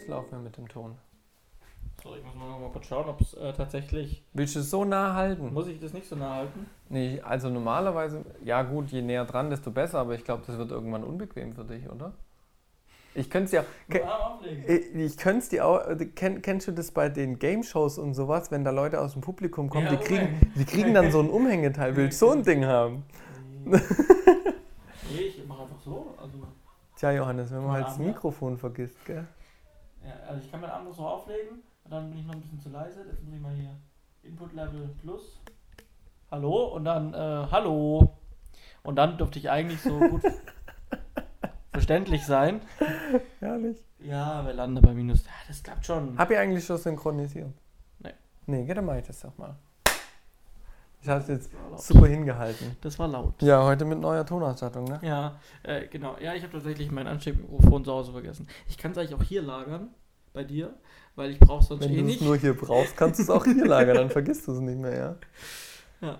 jetzt laufen wir mit dem Ton. So, ich muss mal noch mal kurz schauen, ob es äh, tatsächlich. Willst du es so nah halten? Muss ich das nicht so nah halten? Nee, also normalerweise, ja gut, je näher dran, desto besser, aber ich glaube, das wird irgendwann unbequem für dich, oder? Ich könnte es ja. Ich, könnte es dir auch. äh, Kenn, kennst du das bei den Game-Shows und sowas, wenn da Leute aus dem Publikum kommen, Ja, die, kriegen, die kriegen dann so ein Umhängeteil. Willst du so ein Ding haben? Nee, ich mache einfach so. Also, Tja, Johannes, wenn man halt das. Mikrofon vergisst, gell? Ja, also ich kann meinen Arm noch so auflegen und dann bin ich noch ein bisschen zu leise. Jetzt muss ich mal hier Input Level Plus. Hallo und dann äh, Hallo. Und dann dürfte ich eigentlich so gut verständlich sein. Herrlich. Ja, wir landen bei minus. Ja, das klappt schon. Hab ich eigentlich schon synchronisiert? Nee. Nee, gell, dann mach ich das doch mal. Ich habe es jetzt super hingehalten. Das war laut. Ja, heute mit neuer Tonausstattung, ne? Ja, äh, genau. Ja, ich habe tatsächlich mein Ansteckmikrofon zu Hause vergessen. Ich kann es eigentlich auch hier lagern, bei dir, weil ich brauche sonst Wenn eh du es nicht. nur hier brauchst, kannst du es auch hier lagern, dann vergisst du es nicht mehr, ja? Ja.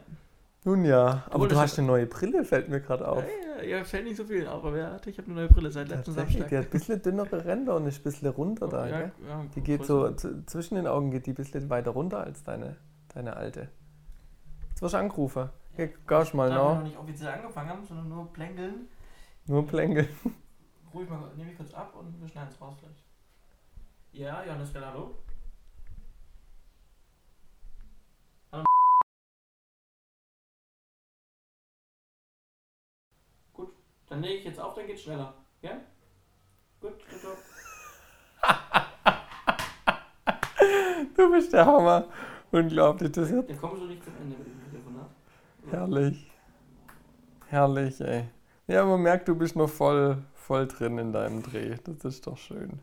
Nun ja, aber Obwohl, du hast eine neue Brille, fällt mir gerade auf. Ja, ja, ja, fällt nicht so viel, aber wer hat, ich habe eine neue Brille seit Tatsächlich, Samstag. die hat ein bisschen dünnere Ränder und ist ein bisschen runter da, ja, gell? ja, Die geht so, zwischen den Augen geht die ein bisschen weiter runter als deine, deine alte. Jetzt wirst du angerufen. Geh, gehst mal Da wir noch. nicht offiziell angefangen haben, sondern nur plänkeln, Nur Plänkel. ruhig mal, nehme ich kurz ab und wir schneiden es raus gleich. Ja, Johannes, Gell, hallo? Hallo. Gut, dann lege ich jetzt auf, dann geht's schneller. Ja? Gut, gut, gut. Du bist der Hammer. Unglaublich, das ist Dann kommst du nicht zum Ende. Herrlich. Herrlich, ey. Ja, man merkt, du bist noch voll, voll drin in deinem Dreh. Das ist doch schön.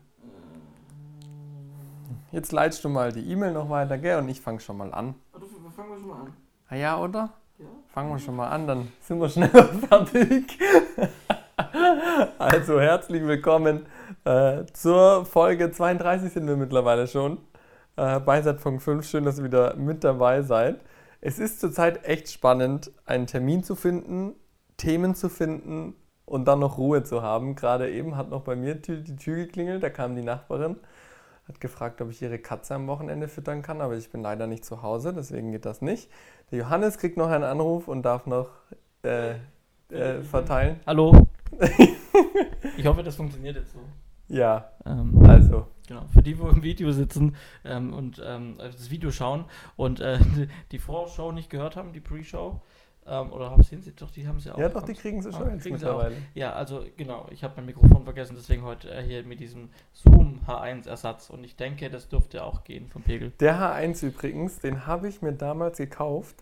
Jetzt leitest du mal die E-Mail noch weiter, gell? Und ich fange schon mal an. Du, fangen wir schon mal an. Ah ja, oder? Ja? Fangen wir schon mal an, dann sind wir schneller fertig. also herzlich willkommen äh, zur Folge 32 sind wir mittlerweile schon. Äh, bei Seitpunkt 5, schön, dass ihr wieder mit dabei seid. Es ist zurzeit echt spannend, einen Termin zu finden, Themen zu finden und dann noch Ruhe zu haben. Gerade eben hat noch bei mir die Tür geklingelt, da kam die Nachbarin, hat gefragt, ob ich ihre Katze am Wochenende füttern kann, aber ich bin leider nicht zu Hause, deswegen geht das nicht. Der Johannes kriegt noch einen Anruf und darf noch äh, äh, verteilen. Hallo. ich hoffe, das funktioniert jetzt so. Ja, Ähm, also. Genau, für die, wo im Video sitzen ähm, und ähm, das Video schauen und äh, die Vorschau nicht gehört haben, die Pre-Show, ähm, oder haben sie, doch, die haben sie auch. Ja, doch, die kriegen sie ah, schon jetzt kriegen sie auch. mittlerweile. Ja, also genau, ich habe mein Mikrofon vergessen, deswegen heute äh, hier mit diesem Zoom H1-Ersatz und ich denke, das dürfte auch gehen vom Pegel. Der H1 übrigens, den habe ich mir damals gekauft.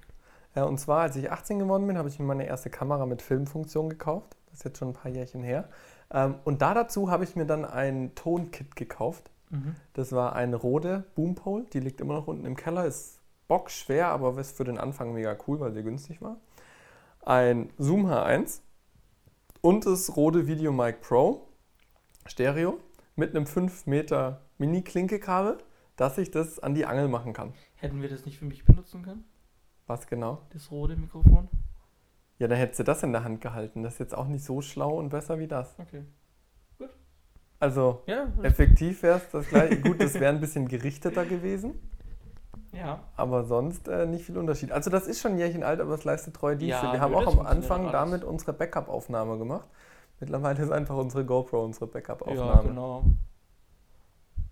Ja, und zwar, als ich 18 geworden bin, habe ich mir meine erste Kamera mit Filmfunktion gekauft. Das ist jetzt schon ein paar Jährchen her. Ähm, und da dazu habe ich mir dann ein Tonkit gekauft. Das war eine Rode Boompole, die liegt immer noch unten im Keller, ist bockschwer, aber ist für den Anfang mega cool, weil sie günstig war. Ein Zoom H1 und das Rode VideoMic Pro Stereo mit einem 5 Meter Mini-Klinkekabel, dass ich das an die Angel machen kann. Hätten wir das nicht für mich benutzen können, Was genau? das rote Mikrofon? Ja, dann hättest du das in der Hand gehalten. Das ist jetzt auch nicht so schlau und besser wie das. Okay. Also, Ja, effektiv wäre es das gleiche. Gut, das wäre ein bisschen gerichteter gewesen. ja. Aber sonst äh, nicht viel Unterschied. Also das ist schon ein Jährchen alt, aber es leistet treue Dienste. Ja, Wir haben auch am Anfang damit unsere Backup-Aufnahme gemacht. Mittlerweile ist einfach unsere GoPro unsere Ja, Backup-Aufnahme. genau.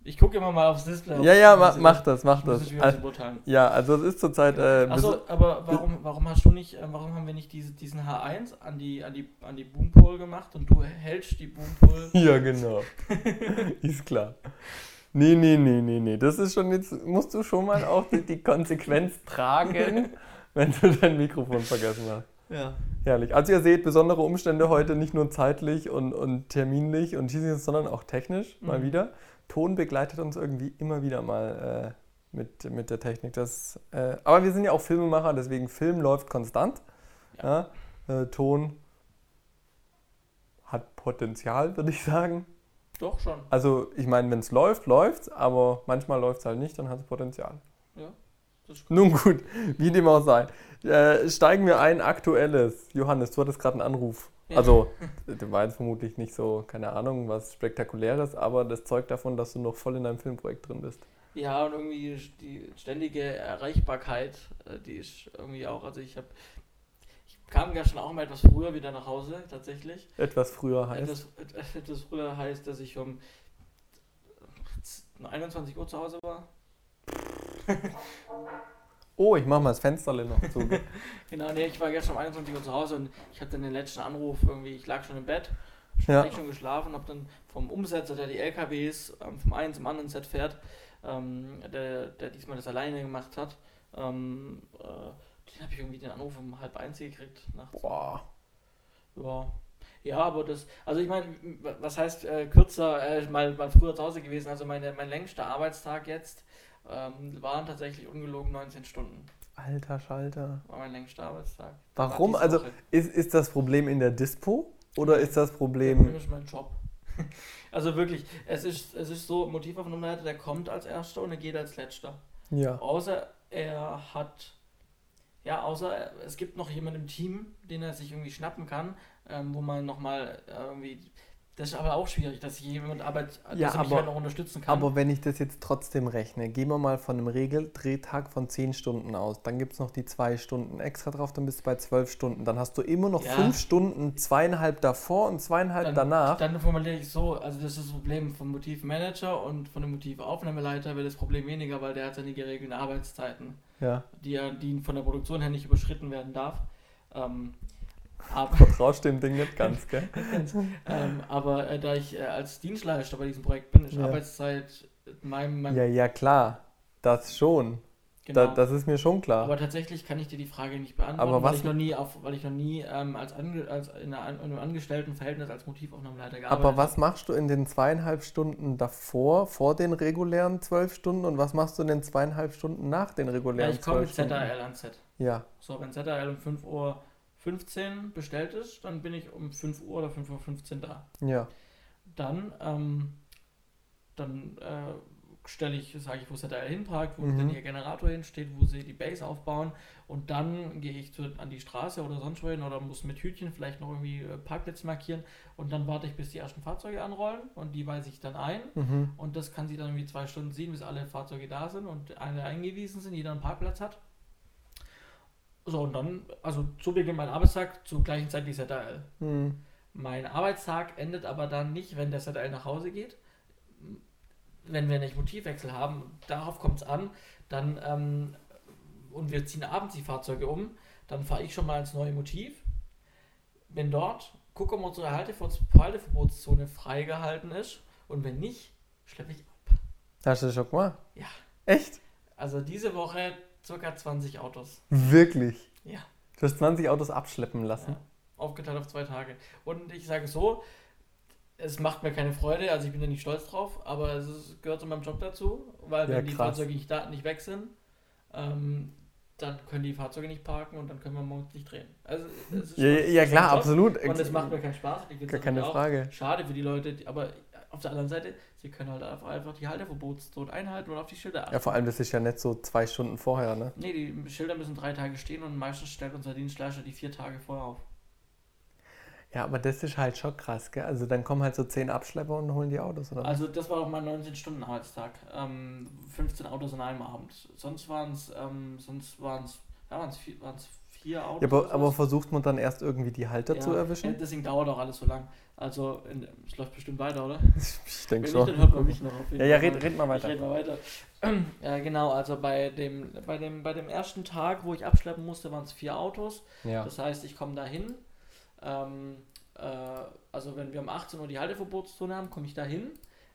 Ich gucke immer mal aufs Display. Ja, ja, ma, mach das, mach das. es wieder Al- beurteilen. Ja, also es ist zurzeit... Äh, Achso, aber warum, warum hast du nicht, äh, warum haben wir nicht diese, diesen H1 an die, an die, an die Boompole gemacht und du hältst die Boompole? ja, genau. ist klar. Nee, nee, nee, nee, nee. Das ist schon jetzt... Musst du schon mal auch die, die Konsequenz tragen, wenn du dein Mikrofon vergessen hast. Ja. Herrlich. Also ihr seht, besondere Umstände heute nicht nur zeitlich und, und terminlich und schießlich, sondern auch technisch mal Mhm. wieder. Ton begleitet uns irgendwie immer wieder mal äh, mit, mit der Technik. Das, äh, aber wir sind ja auch Filmemacher, deswegen Film läuft konstant. Ja. Äh, Ton hat Potenzial, würde ich sagen. Doch schon. Also ich meine, wenn es läuft, läuft aber manchmal läuft es halt nicht, dann hat es Potenzial. Ja. Das ist Nun gut, wie dem auch sei. Äh, steigen wir ein, aktuelles. Johannes, du hattest gerade einen Anruf. Also, war jetzt vermutlich nicht so, keine Ahnung, was Spektakuläres, aber das zeugt davon, dass du noch voll in deinem Filmprojekt drin bist. Ja, und irgendwie die ständige Erreichbarkeit, äh, die ist irgendwie auch, also ich habe, ich kam ja schon auch mal etwas früher wieder nach Hause, tatsächlich. Etwas früher heißt. Etwas, et- etwas früher heißt, dass ich um 21 Uhr zu Hause war. Oh, ich mach mal das Fenster noch zu. Genau, nee, ich war gestern um 21 Uhr zu Hause und ich hatte den letzten Anruf irgendwie, ich lag schon im Bett, Ja. eigentlich schon geschlafen, habe dann vom Umsetzer, der die LKWs ähm, vom einen zum anderen Set fährt, ähm, der, der diesmal das alleine gemacht hat, ähm, äh, den habe ich irgendwie den Anruf um halb eins gekriegt. Nachts. Boah. Ja. Ja, aber das, also ich meine, was heißt äh, kürzer, äh, mal, mal früher zu Hause gewesen, also meine, mein längster Arbeitstag jetzt ähm, waren tatsächlich ungelogen 19 Stunden. Alter Schalter. War mein längster Arbeitstag. Warum? War Also ist, ist das Problem in der Dispo oder ist das Das Problem. ist mein Job. Also wirklich, es ist, es ist so, Motivaufnahmeleiter, der kommt als Erster und er geht als Letzter. Ja. Außer er hat, ja, außer es gibt noch jemanden im Team, den er sich irgendwie schnappen kann, ähm, wo man nochmal irgendwie, das ist aber auch schwierig, dass jemand Arbeit, Ja, dass er aber- halt noch unterstützen kann. Aber wenn ich das jetzt trotzdem rechne, gehen wir mal von einem Regeldrehtag von 10 Stunden aus. Dann gibt es noch die zwei Stunden extra drauf, dann bist du bei 12 Stunden. Dann hast du immer noch Ja. fünf Stunden, zweieinhalb davor und zweieinhalb dann, danach. Dann formuliere ich so, also das ist das Problem vom Motivmanager und von dem Motivaufnahmeleiter wird das Problem weniger, weil der hat seine geregelten Arbeitszeiten. ja. die, ja- die von der Produktion her nicht überschritten werden darf. Ähm, aber Vertraust dem Ding nicht ganz, gell? ähm, aber äh, da ich äh, als Dienstleister bei diesem Projekt bin, ist Ja. Arbeitszeit meinem, meinem Ja, ja, klar. Das schon. genau. Da, das ist mir schon klar. aber tatsächlich kann ich dir die Frage nicht beantworten, Aber weil was- ich noch nie auf, weil ich noch nie ähm, als, Ange als in, einer, in einem Angestelltenverhältnis als Motivaufnahmeleiter gearbeitet Aber was machst du in den zweieinhalb Stunden davor, vor den regulären zwölf Stunden und was machst du in den zweieinhalb Stunden nach den habe. Ja, regulären ich komme mit zwölf Stunden? ZAL ans Set. Ja, So, wenn ZAL um 5 Uhr 15 bestellt ist, dann bin ich um 5 Uhr oder 5 Uhr 15 da. ja. dann, ähm, dann äh, stelle ich, sage ich, wo ZL hinparkt, wo Mhm. denn ihr Generator hinsteht, wo sie die Base aufbauen und dann gehe ich zu, an die Straße oder sonst wohin oder muss mit Hütchen vielleicht noch irgendwie äh, Parkplätze markieren und dann warte ich, bis die ersten Fahrzeuge anrollen und die weise ich dann ein Mhm. und das kann sie dann irgendwie zwei Stunden ziehen, bis alle Fahrzeuge da sind und alle eingewiesen sind, jeder einen Parkplatz hat. So, und dann, also zu Beginn mein Arbeitstag, zur gleichen Zeit wie ZL. Hm. Mein Arbeitstag endet aber dann nicht, wenn der ZL nach Hause geht. Wenn wir nicht Motivwechsel haben, darauf kommt es an, dann ähm, und wir ziehen abends die Fahrzeuge um, dann fahre ich schon mal ins neue Motiv, bin dort, gucke, ob unsere Haltever- Halteverbotszone freigehalten ist und wenn nicht, schleppe ich ab. Hast du das schon gemacht? Ja. Echt? Also diese Woche circa 20 Autos. Wirklich? Ja. Du hast 20 Autos abschleppen lassen. Ja, aufgeteilt auf zwei Tage. Und ich sage so, es macht mir keine Freude, also ich bin da nicht stolz drauf, aber es ist, gehört zu meinem Job dazu, weil Ja, wenn die krass. Fahrzeuge nicht, da, nicht weg sind, ähm, dann können die Fahrzeuge nicht parken und dann können wir morgens nicht drehen. Also, es ist Ja, ja, ja klar, absolut. Und es macht mir keinen Spaß. Gar keine Frage. Schade für die Leute, die, aber auf der anderen Seite, sie können halt einfach, die Halteverbotszone einhalten und auf die Schilder achten. Ja, vor allem, das ist ja nicht so zwei Stunden vorher, ne? Nee, die Schilder müssen drei Tage stehen und meistens stellt unser Dienstleister die vier Tage vorher auf. Ja, aber das ist halt schon krass, gell? Also dann kommen halt so 10 Abschlepper und holen die Autos, oder? Also das war auch mein 19-Stunden-Arbeitstag. Ähm, 15 Autos an einem Abend. Sonst waren es ähm, sonst waren's, ja, waren's vier, waren's vier Autos. ja, aber, aber versucht man dann erst irgendwie die Halter Ja, zu ja, erwischen? deswegen dauert auch alles so lang. Also in, es läuft bestimmt weiter, oder? Ich denke Wenn nicht, dann schon. hört man mich noch auf jeden Ja, ja, red, red mal Ich weiter. rede mal weiter. Ja, genau, also bei dem, bei, dem, bei dem ersten Tag, wo ich abschleppen musste, waren es vier Autos. Ja. Das heißt, ich komme da hin. Ähm, äh, also wenn wir um 18 Uhr die Halteverbotszone haben, komme ich da hin.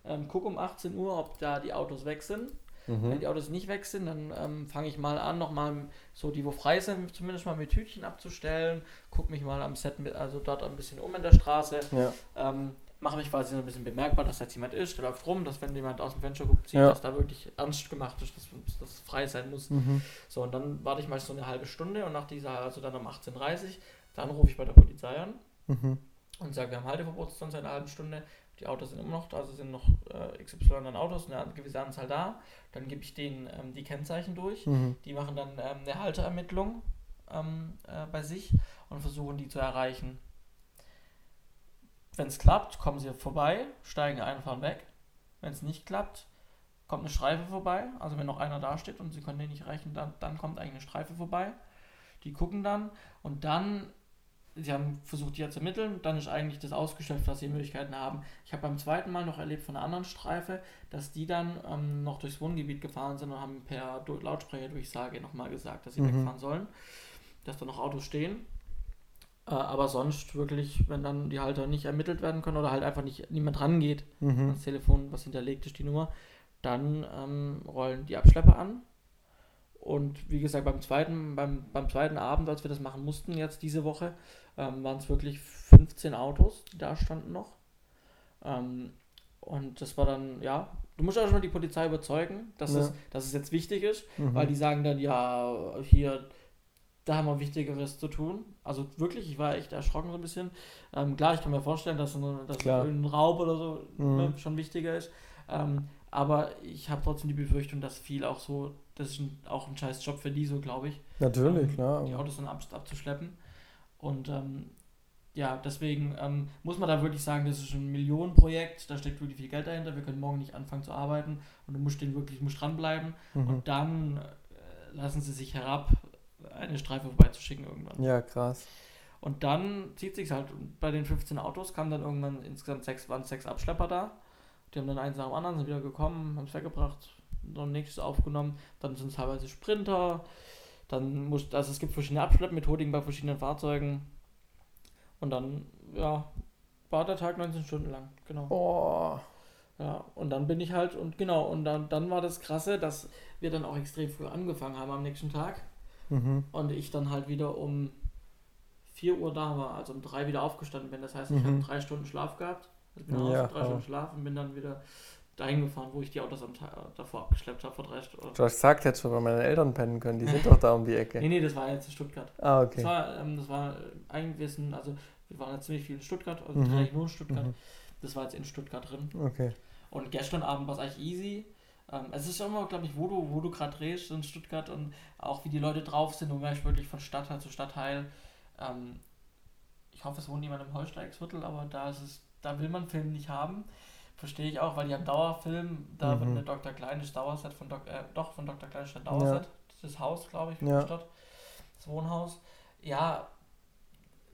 Ähm, gucke um 18 Uhr, ob da die Autos weg sind. Wenn Mhm. die Autos nicht weg sind, dann ähm, fange ich mal an, nochmal so die, wo frei sind, zumindest mal mit Tütchen abzustellen. Gucke mich mal am Set, mit, also dort ein bisschen um in der Straße. Ja. Ähm, mache mich quasi so ein bisschen bemerkbar, dass da jetzt jemand ist, der läuft rum, dass wenn jemand aus dem Fenster guckt, sieht, Ja. dass da wirklich ernst gemacht ist, dass es frei sein muss. Mhm. So, und dann warte ich meist so eine halbe Stunde und nach dieser, also dann um 18.30 Uhr, dann rufe ich bei der Polizei an Mhm. und sage, wir haben Halteverbotszone seit einer halben Stunde, die Autos sind immer noch, da, also sind noch äh, XY an Autos, eine gewisse Anzahl da, dann gebe ich denen ähm, die Kennzeichen durch, Mhm. die machen dann ähm, eine Halteermittlung ähm, äh, bei sich und versuchen die zu erreichen. wenn es klappt, kommen sie vorbei, steigen ein, fahren weg. Wenn es nicht klappt, kommt eine Streife vorbei. Also wenn noch einer da steht und sie können den nicht erreichen, dann, dann kommt eigentlich eine Streife vorbei. Die gucken dann und dann, sie haben versucht, die zu ermitteln, dann ist eigentlich das ausgeschöpft, was sie Möglichkeiten haben. Ich habe beim zweiten Mal noch erlebt von einer anderen Streife, dass die dann ähm, noch durchs Wohngebiet gefahren sind und haben per Lautsprecherdurchsage nochmal gesagt, dass sie Mhm. wegfahren sollen, dass da noch Autos stehen. Äh, aber sonst wirklich, wenn dann die Halter nicht ermittelt werden können oder halt einfach nicht niemand rangeht Mhm. ans Telefon, was hinterlegt ist, die Nummer, dann ähm, rollen die Abschlepper an. Und wie gesagt, beim zweiten, beim, beim zweiten Abend, als wir das machen mussten, jetzt diese Woche, ähm, waren es wirklich 15 Autos, die da standen noch. Ähm, und das war dann, ja, du musst auch schon die Polizei überzeugen, dass, Ja. es, dass es jetzt wichtig ist, Mhm. weil die sagen dann, ja, hier, da haben wir Wichtigeres zu tun. Also wirklich, ich war echt erschrocken so ein bisschen. Ähm, klar, ich kann mir vorstellen, dass, eine, dass ein Raub oder so Mhm. ne, schon wichtiger ist. Ähm, aber ich habe trotzdem die Befürchtung, dass viel auch so, das ist ein, auch ein scheiß Job für die so, glaube ich, Natürlich, ähm, klar. die Autos dann ab, abzuschleppen. Und ähm, ja, deswegen ähm, muss man da wirklich sagen, das ist ein Millionenprojekt, da steckt wirklich viel Geld dahinter. Wir können morgen nicht anfangen zu arbeiten und du musst den wirklich musst dranbleiben. Mhm. Und dann äh, lassen sie sich herab, eine Streife vorbeizuschicken irgendwann. Ja, krass. Und dann zieht sich halt. Und bei den 15 Autos kamen dann irgendwann insgesamt sechs, waren sechs Abschlepper da. Die haben dann eins nach dem anderen, sind wieder gekommen, haben es weggebracht, dann nächstes aufgenommen. Dann sind es teilweise Sprinter. Dann muss, also es gibt verschiedene Abschleppmethodiken bei verschiedenen Fahrzeugen. Und dann, ja, war der Tag 19 Stunden lang, genau. Oh. Ja, und dann bin ich halt, und genau, und dann, dann war das Krasse, dass wir dann auch extrem früh angefangen haben am nächsten Tag. Mhm. Und ich dann halt wieder um 4 Uhr da war, also um 3 wieder aufgestanden bin. Das heißt, ich Mhm. habe drei Stunden Schlaf gehabt. Ich bin Ja, drei Stunden Schlaf und bin dann wieder dahin gefahren, wo ich die Autos am Tag davor abgeschleppt habe, vor drei Stunden. Du hast gesagt, hättest schon bei meinen Eltern pennen können. Die sind doch da um die Ecke. Nee, nee, das war jetzt in Stuttgart. Ah, Das okay. war, ähm, das war äh, eigentlich, also wir waren jetzt ziemlich viel in Stuttgart, also Mhm. tatsächlich nur in Stuttgart. Mhm. Das war jetzt in Stuttgart drin. Okay. Und gestern Abend war es eigentlich easy. Ähm, es ist immer, glaube ich, wo du, wo du gerade drehst in Stuttgart und auch wie die Leute drauf sind, du merkst wirklich von Stadtteil zu Stadtteil. Ähm, ich hoffe, es wohnt niemand im Holsteigsviertel, aber da ist es, da will man Film nicht haben. Verstehe ich auch, weil die haben Dauerfilm, da Mhm. wird der Dr. Klein ist Dauerset von Dok äh, doch von Dr. Klein ist der Dauerset. Das Haus, glaube ich, von Ja. der Stadt. Das Wohnhaus. Ja,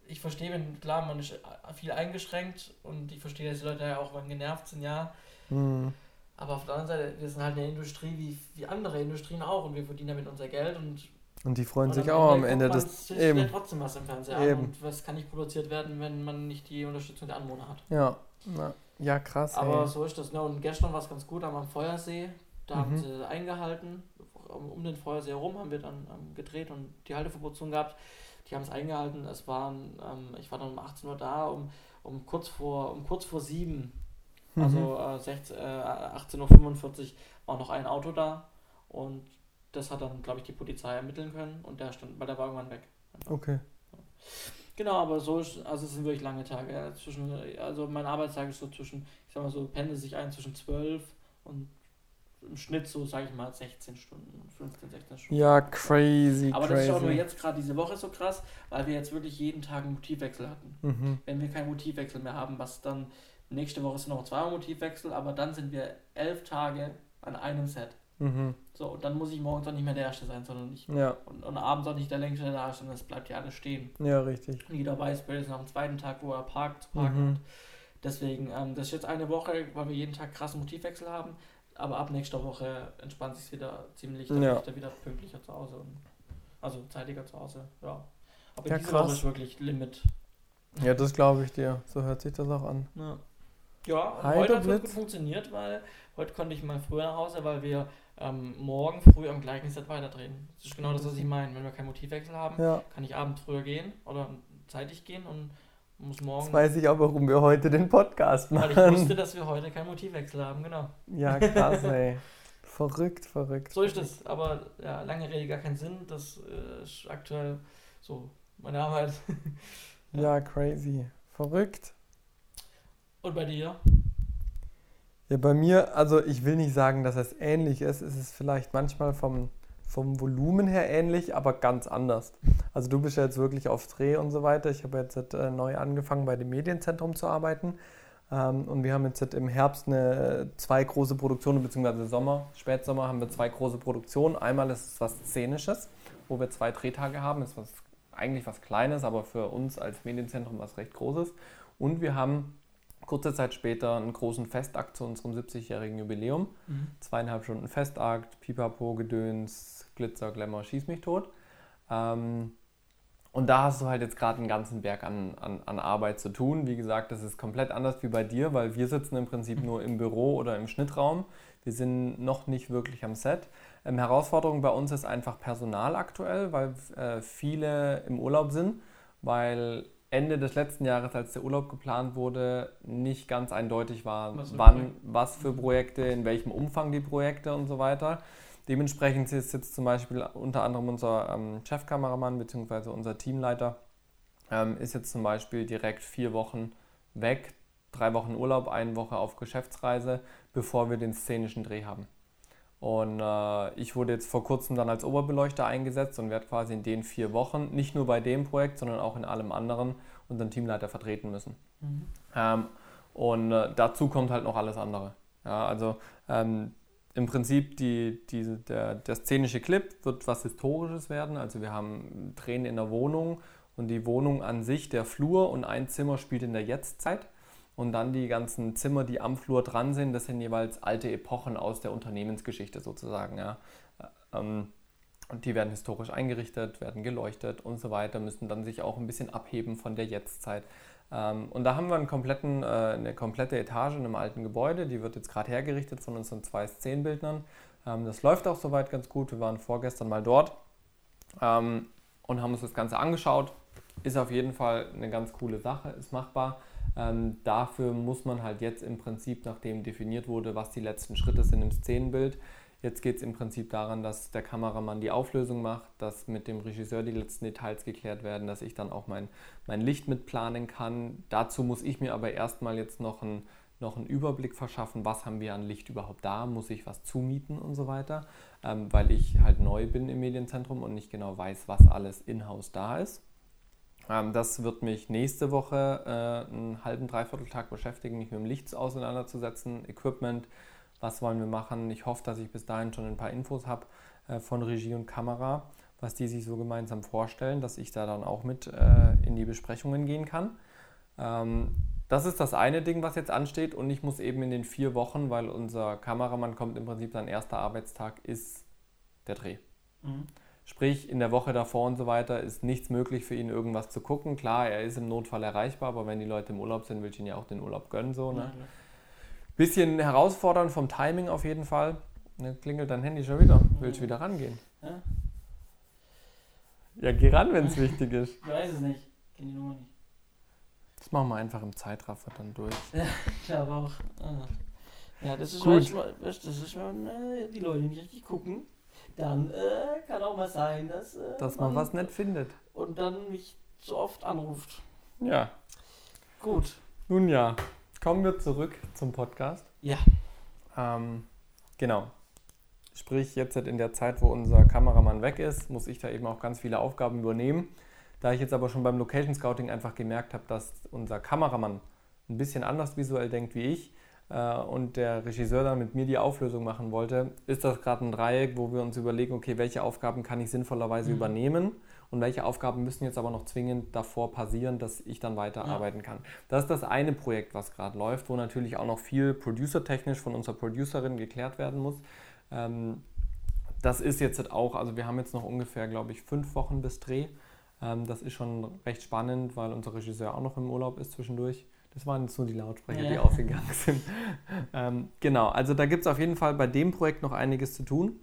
ich verstehe, wenn, klar, man ist äh, viel eingeschränkt und ich verstehe, dass die Leute ja auch wenn genervt sind, ja. Mhm. Aber auf der anderen Seite, wir sind halt eine Industrie wie, wie andere Industrien auch und wir verdienen damit unser Geld und, Und die freuen und sich auch am Ende des. Eben. ja trotzdem was im Fernsehen Eben. und was kann nicht produziert werden, wenn man nicht die Unterstützung der Anwohner hat. Ja. Na, ja, krass. Aber ey. so ist das. Ne? Und gestern war es ganz gut am Feuersee. Da haben Mhm. sie eingehalten. Um, den Feuersee herum haben wir dann ähm, gedreht und die Halteverbotszone gehabt. Die haben es eingehalten. Es waren, ähm, ich war dann um 18 Uhr da, um, um kurz vor um kurz vor sieben, also Mhm. äh, 16, äh, 18.45 Uhr war noch ein Auto da und das hat dann, glaube ich, die Polizei ermitteln können und der stand, weil der war irgendwann weg. Okay. Genau, aber so ist, also es sind wirklich lange Tage. Ja, zwischen, also mein Arbeitstag ist so zwischen, ich sag mal so, pendelt sich ein zwischen 12 und im Schnitt so, sage ich mal, 16 Stunden, 15, 16 Stunden. Ja, crazy, aber das ist auch nur jetzt gerade diese Woche so krass, weil wir jetzt wirklich jeden Tag einen Motivwechsel hatten. Mhm. Wenn wir keinen Motivwechsel mehr haben, was dann nächste Woche sind noch zwei Motivwechsel, aber dann sind wir elf Tage an einem Set. Mhm. So, und dann muss ich morgens auch nicht mehr der Erste sein, sondern ich. Ja, Und, und abends auch nicht der Längste, der da ist, sondern es bleibt ja alles stehen. ja, richtig. Und jeder weiß spätestens nach dem zweiten Tag, wo er parkt, zu parken Mhm. Deswegen, ähm, das ist jetzt eine Woche, weil wir jeden Tag krassen Motivwechsel haben. Aber ab nächster Woche entspannt sich wieder ziemlich, dann Ja. bin ich da wieder pünktlicher zu Hause. Und, also zeitiger zu Hause, ja. Aber Ja, diese krass. Woche ist wirklich Limit. Ja, das glaube ich dir. So hört sich das auch an. Ja, ja heute hat es gut funktioniert, weil heute konnte ich mal früher nach Hause, weil wir ähm, morgen früh am gleichen Set weiterdrehen. Das ist genau das, was ich meine. Wenn wir keinen Motivwechsel haben, Ja. kann ich abends früher gehen oder zeitig gehen und muss morgen. Jetzt weiß ich auch, warum wir heute den Podcast Weil ich machen. wusste, dass wir heute keinen Motivwechsel haben, genau. Ja, krass, ey. Verrückt, verrückt. So ist es. Aber ja, lange Rede, gar keinen Sinn. Das äh, ist aktuell so meine Arbeit. Ja, crazy. Verrückt. Und bei dir? Ja, bei mir, also ich will nicht sagen, dass es ähnlich ist. Es ist vielleicht manchmal vom, vom Volumen her ähnlich, aber ganz anders. Also du bist ja jetzt wirklich auf Dreh und so weiter. Ich habe jetzt äh, neu angefangen, bei dem Medienzentrum zu arbeiten. Ähm, und wir haben jetzt im Herbst eine, zwei große Produktionen, beziehungsweise Sommer, Spätsommer haben wir zwei große Produktionen. Einmal ist es was Szenisches, wo wir zwei Drehtage haben. Ist was, eigentlich was Kleines, aber für uns als Medienzentrum was recht Großes. Und wir haben kurze Zeit später einen großen Festakt zu unserem 70-jährigen Jubiläum. Mhm. Zweieinhalb Stunden Festakt, Pipapo, Gedöns, Glitzer, Glamour, Schieß mich tot. Ähm, und da hast du halt jetzt gerade einen ganzen Berg an, an, an, Arbeit zu tun. Wie gesagt, das ist komplett anders wie bei dir, weil wir sitzen im Prinzip nur im Büro oder im Schnittraum. Wir sind noch nicht wirklich am Set. Ähm, Herausforderung bei uns ist einfach Personal aktuell, weil äh, viele im Urlaub sind, weil Ende des letzten Jahres, als der Urlaub geplant wurde, nicht ganz eindeutig war, was wann, was für Projekte, in welchem Umfang die Projekte und so weiter. Dementsprechend ist jetzt zum Beispiel unter anderem unser ähm, Chefkameramann bzw. unser Teamleiter ähm, ist jetzt zum Beispiel direkt vier Wochen weg, drei Wochen Urlaub, eine Woche auf Geschäftsreise, bevor wir den szenischen Dreh haben. Und äh, ich wurde jetzt vor kurzem dann als Oberbeleuchter eingesetzt und werde quasi in den vier Wochen, nicht nur bei dem Projekt, sondern auch in allem anderen, unseren Teamleiter vertreten müssen. Mhm. Ähm, und äh, dazu kommt halt noch alles andere. Ja, also ähm, im Prinzip die, die, der, der szenische Clip wird was Historisches werden. Also wir haben Tränen in der Wohnung und die Wohnung an sich, der Flur und ein Zimmer spielt in der Jetztzeit. Und dann die ganzen Zimmer, die am Flur dran sind, das sind jeweils alte Epochen aus der Unternehmensgeschichte sozusagen. Ja. Ähm, und die werden historisch eingerichtet, werden geleuchtet und so weiter, müssen dann sich auch ein bisschen abheben von der Jetztzeit. Ähm, und da haben wir äh, eine komplette Etage in einem alten Gebäude, die wird jetzt gerade hergerichtet von unseren zwei Szenenbildnern. Ähm, das läuft auch soweit ganz gut. Wir waren vorgestern mal dort und haben uns das Ganze angeschaut. Ist auf jeden Fall eine ganz coole Sache, ist machbar. Ähm, dafür muss man halt jetzt im Prinzip, nachdem definiert wurde, was die letzten Schritte sind im Szenenbild, jetzt geht es im Prinzip daran, dass der Kameramann die Auflösung macht, dass mit dem Regisseur die letzten Details geklärt werden, dass ich dann auch mein, mein Licht mitplanen kann. Dazu muss ich mir aber erstmal jetzt noch einen, noch einen Überblick verschaffen, was haben wir an Licht überhaupt da, muss ich was zumieten und so weiter, ähm, weil ich halt neu bin im Medienzentrum und nicht genau weiß, was alles in-house da ist. Ähm, das wird mich nächste Woche äh, einen halben, dreiviertel Tag beschäftigen, mich mit dem Licht auseinanderzusetzen, Equipment, was wollen wir machen. Ich hoffe, dass ich bis dahin schon ein paar Infos habe äh, von Regie und Kamera, was die sich so gemeinsam vorstellen, dass ich da dann auch mit äh, in die Besprechungen gehen kann. Ähm, das ist das eine Ding, was jetzt ansteht und ich muss eben in den vier Wochen, weil unser Kameramann kommt im Prinzip sein erster Arbeitstag, ist der Dreh. Mhm. Sprich, in der Woche davor und so weiter ist nichts möglich für ihn, irgendwas zu gucken. Klar, er ist im Notfall erreichbar, aber wenn die Leute im Urlaub sind, will ich ihn ja auch den Urlaub gönnen. So, ne? Bisschen herausfordernd vom Timing auf jeden Fall. Ne, klingelt dein Handy schon wieder. Willst du wieder rangehen? Ja, ja geh ran, wenn es wichtig ist. Ich weiß es nicht. Kenne die Nummer nicht. Das machen wir einfach im Zeitraffer dann durch. Ja, ich glaube auch. Ah. Ja, das ist, Gut. Manchmal, das ist, wenn äh, die Leute nicht richtig gucken dann äh, kann auch mal sein, dass, äh, dass man, man, was nicht findet. Und dann mich so oft anruft. Ja. Gut. Nun ja, kommen wir zurück zum Podcast. Ja. Ähm, genau. Sprich, jetzt in der Zeit, wo unser Kameramann weg ist, muss ich da eben auch ganz viele Aufgaben übernehmen. Da ich jetzt aber schon beim Location Scouting einfach gemerkt habe, dass unser Kameramann ein bisschen anders visuell denkt wie ich, äh, und der Regisseur dann mit mir die Auflösung machen wollte, ist das gerade ein Dreieck, wo wir uns überlegen, okay, welche Aufgaben kann ich sinnvollerweise mhm. übernehmen und welche Aufgaben müssen jetzt aber noch zwingend davor passieren, dass ich dann weiterarbeiten ja. kann. Das ist das eine Projekt, was gerade läuft, wo natürlich auch noch viel producertechnisch von unserer Producerin geklärt werden muss. Ähm, das ist jetzt auch, also wir haben jetzt noch ungefähr, glaube ich, fünf Wochen bis Dreh. Ähm, das ist schon recht spannend, weil unser Regisseur auch noch im Urlaub ist zwischendurch. Das waren jetzt nur die Lautsprecher, ja. die ausgegangen sind. ähm, genau, also da gibt es auf jeden Fall bei dem Projekt noch einiges zu tun.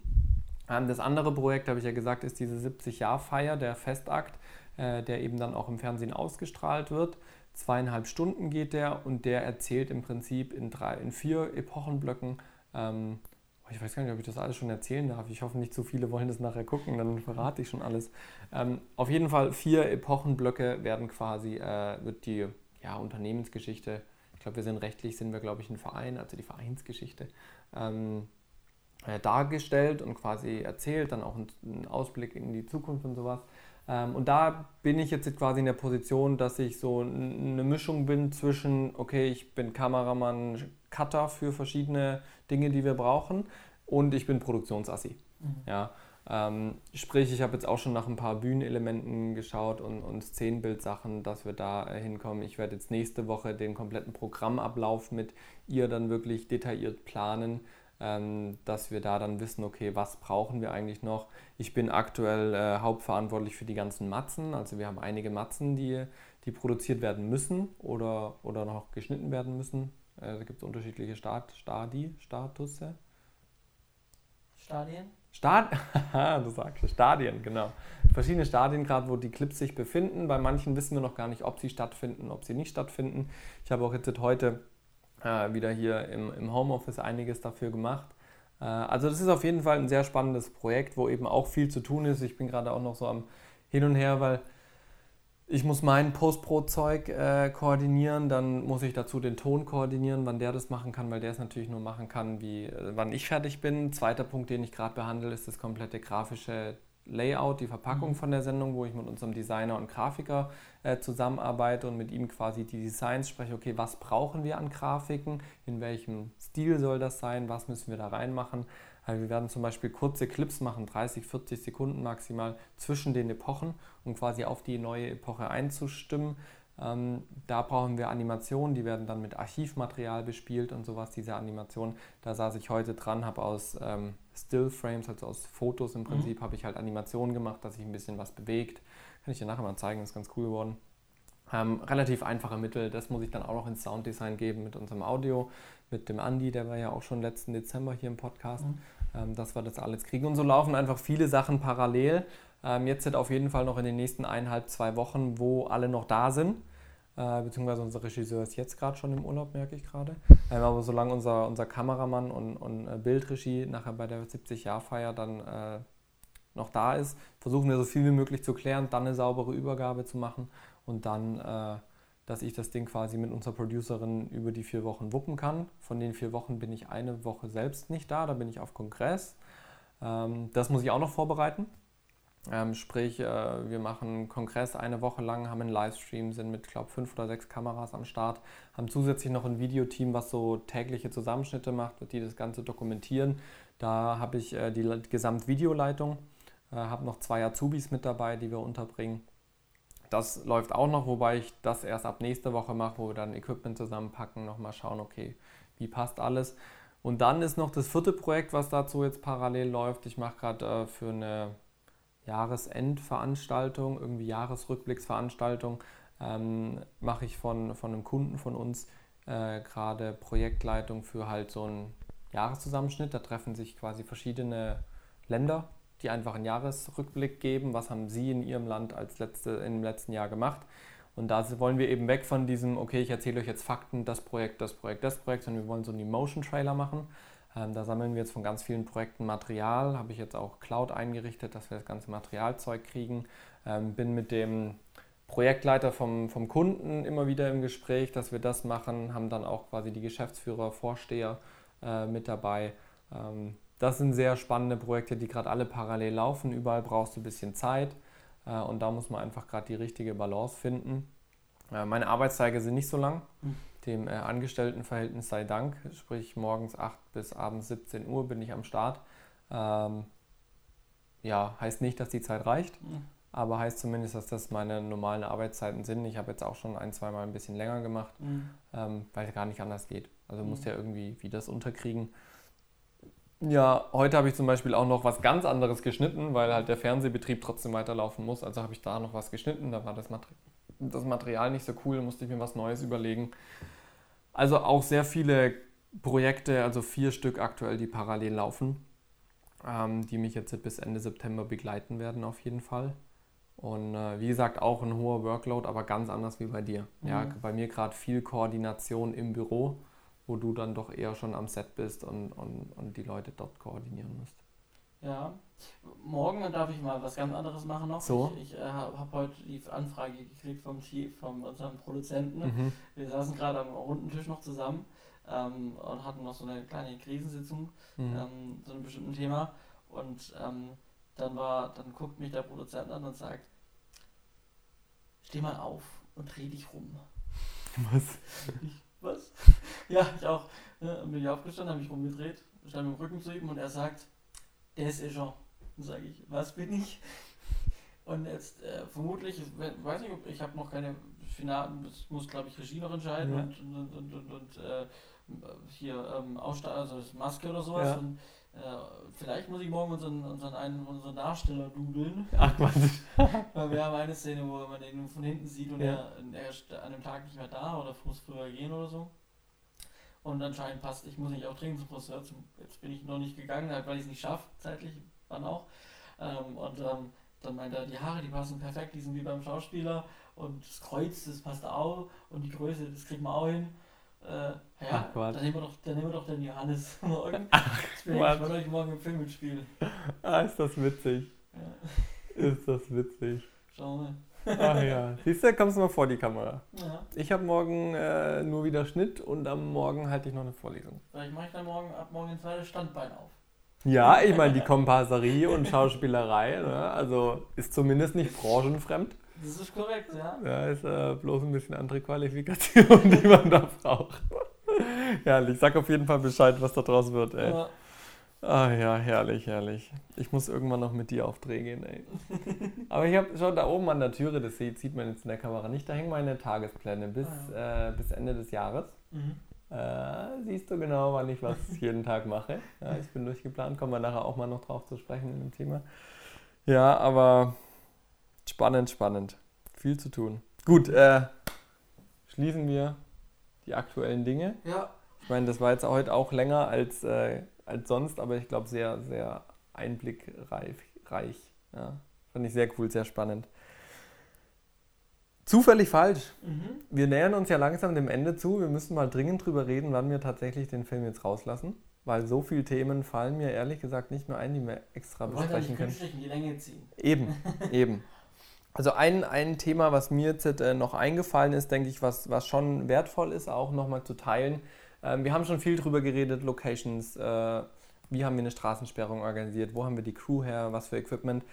Ähm, das andere Projekt, habe ich ja gesagt, ist diese 70-Jahr-Feier, der Festakt, äh, der eben dann auch im Fernsehen ausgestrahlt wird. Zweieinhalb Stunden geht der und der erzählt im Prinzip in, drei, in vier Epochenblöcken. Ähm, ich weiß gar nicht, ob ich das alles schon erzählen darf. Ich hoffe, nicht zu viele wollen das nachher gucken, dann verrate ich schon alles. Ähm, auf jeden Fall vier Epochenblöcke werden quasi, äh, wird die ja, Unternehmensgeschichte. Ich glaube, wir sind rechtlich, sind wir, glaube ich, ein Verein, also die Vereinsgeschichte, ähm, äh, dargestellt und quasi erzählt, dann auch einen Ausblick in die Zukunft und sowas. Ähm, und da bin ich jetzt quasi in der Position, dass ich so eine Mischung bin zwischen, okay, ich bin Kameramann, Cutter für verschiedene Dinge, die wir brauchen und ich bin Produktionsassi. Mhm. Ja, ähm, sprich, ich habe jetzt auch schon nach ein paar Bühnenelementen geschaut und, und Szenenbildsachen, dass wir da äh, hinkommen. Ich werde jetzt nächste Woche den kompletten Programmablauf mit ihr dann wirklich detailliert planen, ähm, dass wir da dann wissen, okay, was brauchen wir eigentlich noch. Ich bin aktuell äh, hauptverantwortlich für die ganzen Matzen. Also wir haben einige Matzen, die, die produziert werden müssen oder, oder noch geschnitten werden müssen. Äh, da gibt es unterschiedliche Start, Stadi, Statusse. Stadien? Stad du sagst Stadien, genau. Verschiedene Stadien gerade, wo die Clips sich befinden. Bei manchen wissen wir noch gar nicht, ob sie stattfinden, ob sie nicht stattfinden. Ich habe auch jetzt heute äh, wieder hier im, im Homeoffice einiges dafür gemacht. Äh, also das ist auf jeden Fall ein sehr spannendes Projekt, wo eben auch viel zu tun ist. Ich bin gerade auch noch so am Hin und Her, weil ich muss mein Post-Pro-Zeug äh, koordinieren, dann muss ich dazu den Ton koordinieren, wann der das machen kann, weil der es natürlich nur machen kann, wie, äh, wann ich fertig bin. Zweiter Punkt, den ich gerade behandle, ist das komplette grafische Layout, die Verpackung mhm. von der Sendung, wo ich mit unserem Designer und Grafiker äh, zusammenarbeite und mit ihm quasi die Designs spreche, okay, was brauchen wir an Grafiken, in welchem Stil soll das sein, was müssen wir da reinmachen. Also wir werden zum Beispiel kurze Clips machen, 30, 40 Sekunden maximal zwischen den Epochen, um quasi auf die neue Epoche einzustimmen. Ähm, da brauchen wir Animationen, die werden dann mit Archivmaterial bespielt und sowas, diese Animationen. Da saß ich heute dran, habe aus ähm, Stillframes, also aus Fotos im mhm. Prinzip, mhm. habe ich halt Animationen gemacht, dass sich ein bisschen was bewegt. Kann ich dir nachher mal zeigen, ist ganz cool geworden. Ähm, relativ einfache Mittel, das muss ich dann auch noch ins Sounddesign geben mit unserem Audio, mit dem Andi, der war ja auch schon letzten Dezember hier im Podcast, mhm. ähm, dass wir das alles kriegen. Und so laufen einfach viele Sachen parallel. Ähm, jetzt sind auf jeden Fall noch in den nächsten eineinhalb, zwei Wochen, wo alle noch da sind. Äh, beziehungsweise unser Regisseur ist jetzt gerade schon im Urlaub, merke ich gerade. Ähm, aber solange unser, unser Kameramann und, und äh, Bildregie nachher bei der 70-Jahr-Feier dann äh, noch da ist, versuchen wir so viel wie möglich zu klären, dann eine saubere Übergabe zu machen und dann, äh, dass ich das Ding quasi mit unserer Producerin über die vier Wochen wuppen kann. Von den vier Wochen bin ich eine Woche selbst nicht da, da bin ich auf Kongress. Ähm, das muss ich auch noch vorbereiten. Ähm, sprich, äh, wir machen Kongress eine Woche lang, haben einen Livestream, sind mit, glaube fünf oder sechs Kameras am Start, haben zusätzlich noch ein Videoteam, was so tägliche Zusammenschnitte macht, die das Ganze dokumentieren. Da habe ich äh, die Gesamtvideoleitung, äh, habe noch zwei Azubis mit dabei, die wir unterbringen das läuft auch noch, wobei ich das erst ab nächste Woche mache, wo wir dann Equipment zusammenpacken, nochmal schauen, okay, wie passt alles. Und dann ist noch das vierte Projekt, was dazu jetzt parallel läuft. Ich mache gerade äh, für eine Jahresendveranstaltung, irgendwie Jahresrückblicksveranstaltung, ähm, mache ich von, von einem Kunden von uns äh, gerade Projektleitung für halt so einen Jahreszusammenschnitt. Da treffen sich quasi verschiedene Länder die einfach einen Jahresrückblick geben, was haben Sie in Ihrem Land als letzte, im letzten Jahr gemacht. Und da wollen wir eben weg von diesem, okay, ich erzähle euch jetzt Fakten, das Projekt, das Projekt, das Projekt, sondern wir wollen so einen Emotion-Trailer machen. Ähm, da sammeln wir jetzt von ganz vielen Projekten Material, habe ich jetzt auch Cloud eingerichtet, dass wir das ganze Materialzeug kriegen. Ähm, bin mit dem Projektleiter vom, vom Kunden immer wieder im Gespräch, dass wir das machen, haben dann auch quasi die Geschäftsführer, Vorsteher äh, mit dabei. Ähm, das sind sehr spannende Projekte, die gerade alle parallel laufen. Überall brauchst du ein bisschen Zeit äh, und da muss man einfach gerade die richtige Balance finden. Äh, meine Arbeitstage sind nicht so lang, mhm. dem äh, Angestelltenverhältnis sei Dank, sprich morgens 8 bis abends 17 Uhr bin ich am Start. Ähm, ja, heißt nicht, dass die Zeit reicht, mhm. aber heißt zumindest, dass das meine normalen Arbeitszeiten sind. Ich habe jetzt auch schon ein, zwei Mal ein bisschen länger gemacht, mhm. ähm, weil es gar nicht anders geht. Also musst ja irgendwie wie das unterkriegen. Ja, heute habe ich zum Beispiel auch noch was ganz anderes geschnitten, weil halt der Fernsehbetrieb trotzdem weiterlaufen muss. Also habe ich da noch was geschnitten. Da war das, Mater das Material nicht so cool, musste ich mir was Neues überlegen. Also auch sehr viele Projekte, also vier Stück aktuell, die parallel laufen, ähm, die mich jetzt bis Ende September begleiten werden auf jeden Fall. Und äh, wie gesagt, auch ein hoher Workload, aber ganz anders wie bei dir. Mhm. Ja, bei mir gerade viel Koordination im Büro wo du dann doch eher schon am Set bist und, und, und die Leute dort koordinieren musst. Ja, morgen darf ich mal was ganz anderes machen noch. So. Ich, ich äh, habe heute die Anfrage gekriegt vom Chief, von unserem Produzenten. Mhm. Wir saßen gerade am runden Tisch noch zusammen ähm, und hatten noch so eine kleine Krisensitzung mhm. ähm, zu einem bestimmten Thema. Und ähm, dann war, dann guckt mich der Produzent an und sagt, steh mal auf und dreh dich rum. Was? Ich, was? Ja, ich auch. Ne, bin ich aufgestanden, habe mich rumgedreht, stand mit dem Rücken zu ihm und er sagt, der ist Jean. Dann sage ich, was bin ich? Und jetzt äh, vermutlich, ich we- weiß nicht, ob ich habe noch keine Finalen, das muss glaube ich Regie noch entscheiden Ja. und, und, und, und, und äh, hier ähm, Ausstatten, also Maske oder sowas. Ja. Und vielleicht muss ich morgen unseren, unseren einen unseren Darsteller dudeln. Ach Quatsch. Weil wir haben eine Szene, wo man den von hinten sieht und Ja. er, er ist an dem Tag nicht mehr da oder muss früher gehen oder so. Und anscheinend passt, ich muss nicht auch dringend zum Friseur. Jetzt bin ich noch nicht gegangen, halt, weil ich es nicht schaffe, zeitlich, wann auch. Ähm, und ähm, dann meint er, die Haare, die passen perfekt, die sind wie beim Schauspieler. Und das Kreuz, das passt auch. Und die Größe, das kriegt man auch hin. Äh, ja, Ach, dann nehmen wir doch, dann nehmen wir doch den Johannes morgen. Quatsch. ich wollte euch morgen im Film mitspielen. Ah, ist das witzig. Ja, Ist das witzig. schauen wir. Ach ja. Siehst du, kommst du mal vor die Kamera. Ja. Ich habe morgen äh, nur wieder Schnitt und am Morgen halte ich noch eine Vorlesung. Vielleicht mache ich dann morgen ab morgen ein zweites Standbein auf. Ja, ich meine, die Kompasserie und Schauspielerei, ne? also ist zumindest nicht branchenfremd. Das ist korrekt, ja. Ja, ist äh, bloß ein bisschen andere Qualifikation, die man da braucht. Herrlich, sag auf jeden Fall Bescheid, was da draus wird, ey. Ja. Ah ja, herrlich, herrlich. Ich muss irgendwann noch mit dir auf Dreh gehen, ey. Aber ich habe schon da oben an der Türe, das sieht, sieht man jetzt in der Kamera nicht, da hängen meine Tagespläne bis, äh, bis Ende des Jahres. Mhm. Äh, siehst du genau, wann ich was jeden Tag mache. Ja, ich bin durchgeplant, kommen wir nachher auch mal noch drauf zu sprechen in dem Thema. Ja, aber spannend, spannend. Viel zu tun. Gut, äh, schließen wir die aktuellen Dinge. Ja, Ich meine, das war jetzt heute auch länger als, äh, als sonst, aber ich glaube sehr, sehr einblickreich. Reich, ja. Fand ich sehr cool, sehr spannend. Zufällig falsch. mhm. Wir nähern uns ja langsam dem Ende zu. Wir müssen mal dringend drüber reden, wann wir tatsächlich den Film jetzt rauslassen. Weil so viele Themen fallen mir ehrlich gesagt nicht mehr ein, die wir extra wir besprechen können. die Länge ziehen. Eben, eben. Also ein, ein Thema, was mir jetzt äh, noch eingefallen ist, denke ich, was, was schon wertvoll ist, auch nochmal zu teilen. Ähm, wir haben schon viel drüber geredet, Locations, äh, wie haben wir eine Straßensperrung organisiert, wo haben wir die Crew her, was für Equipment.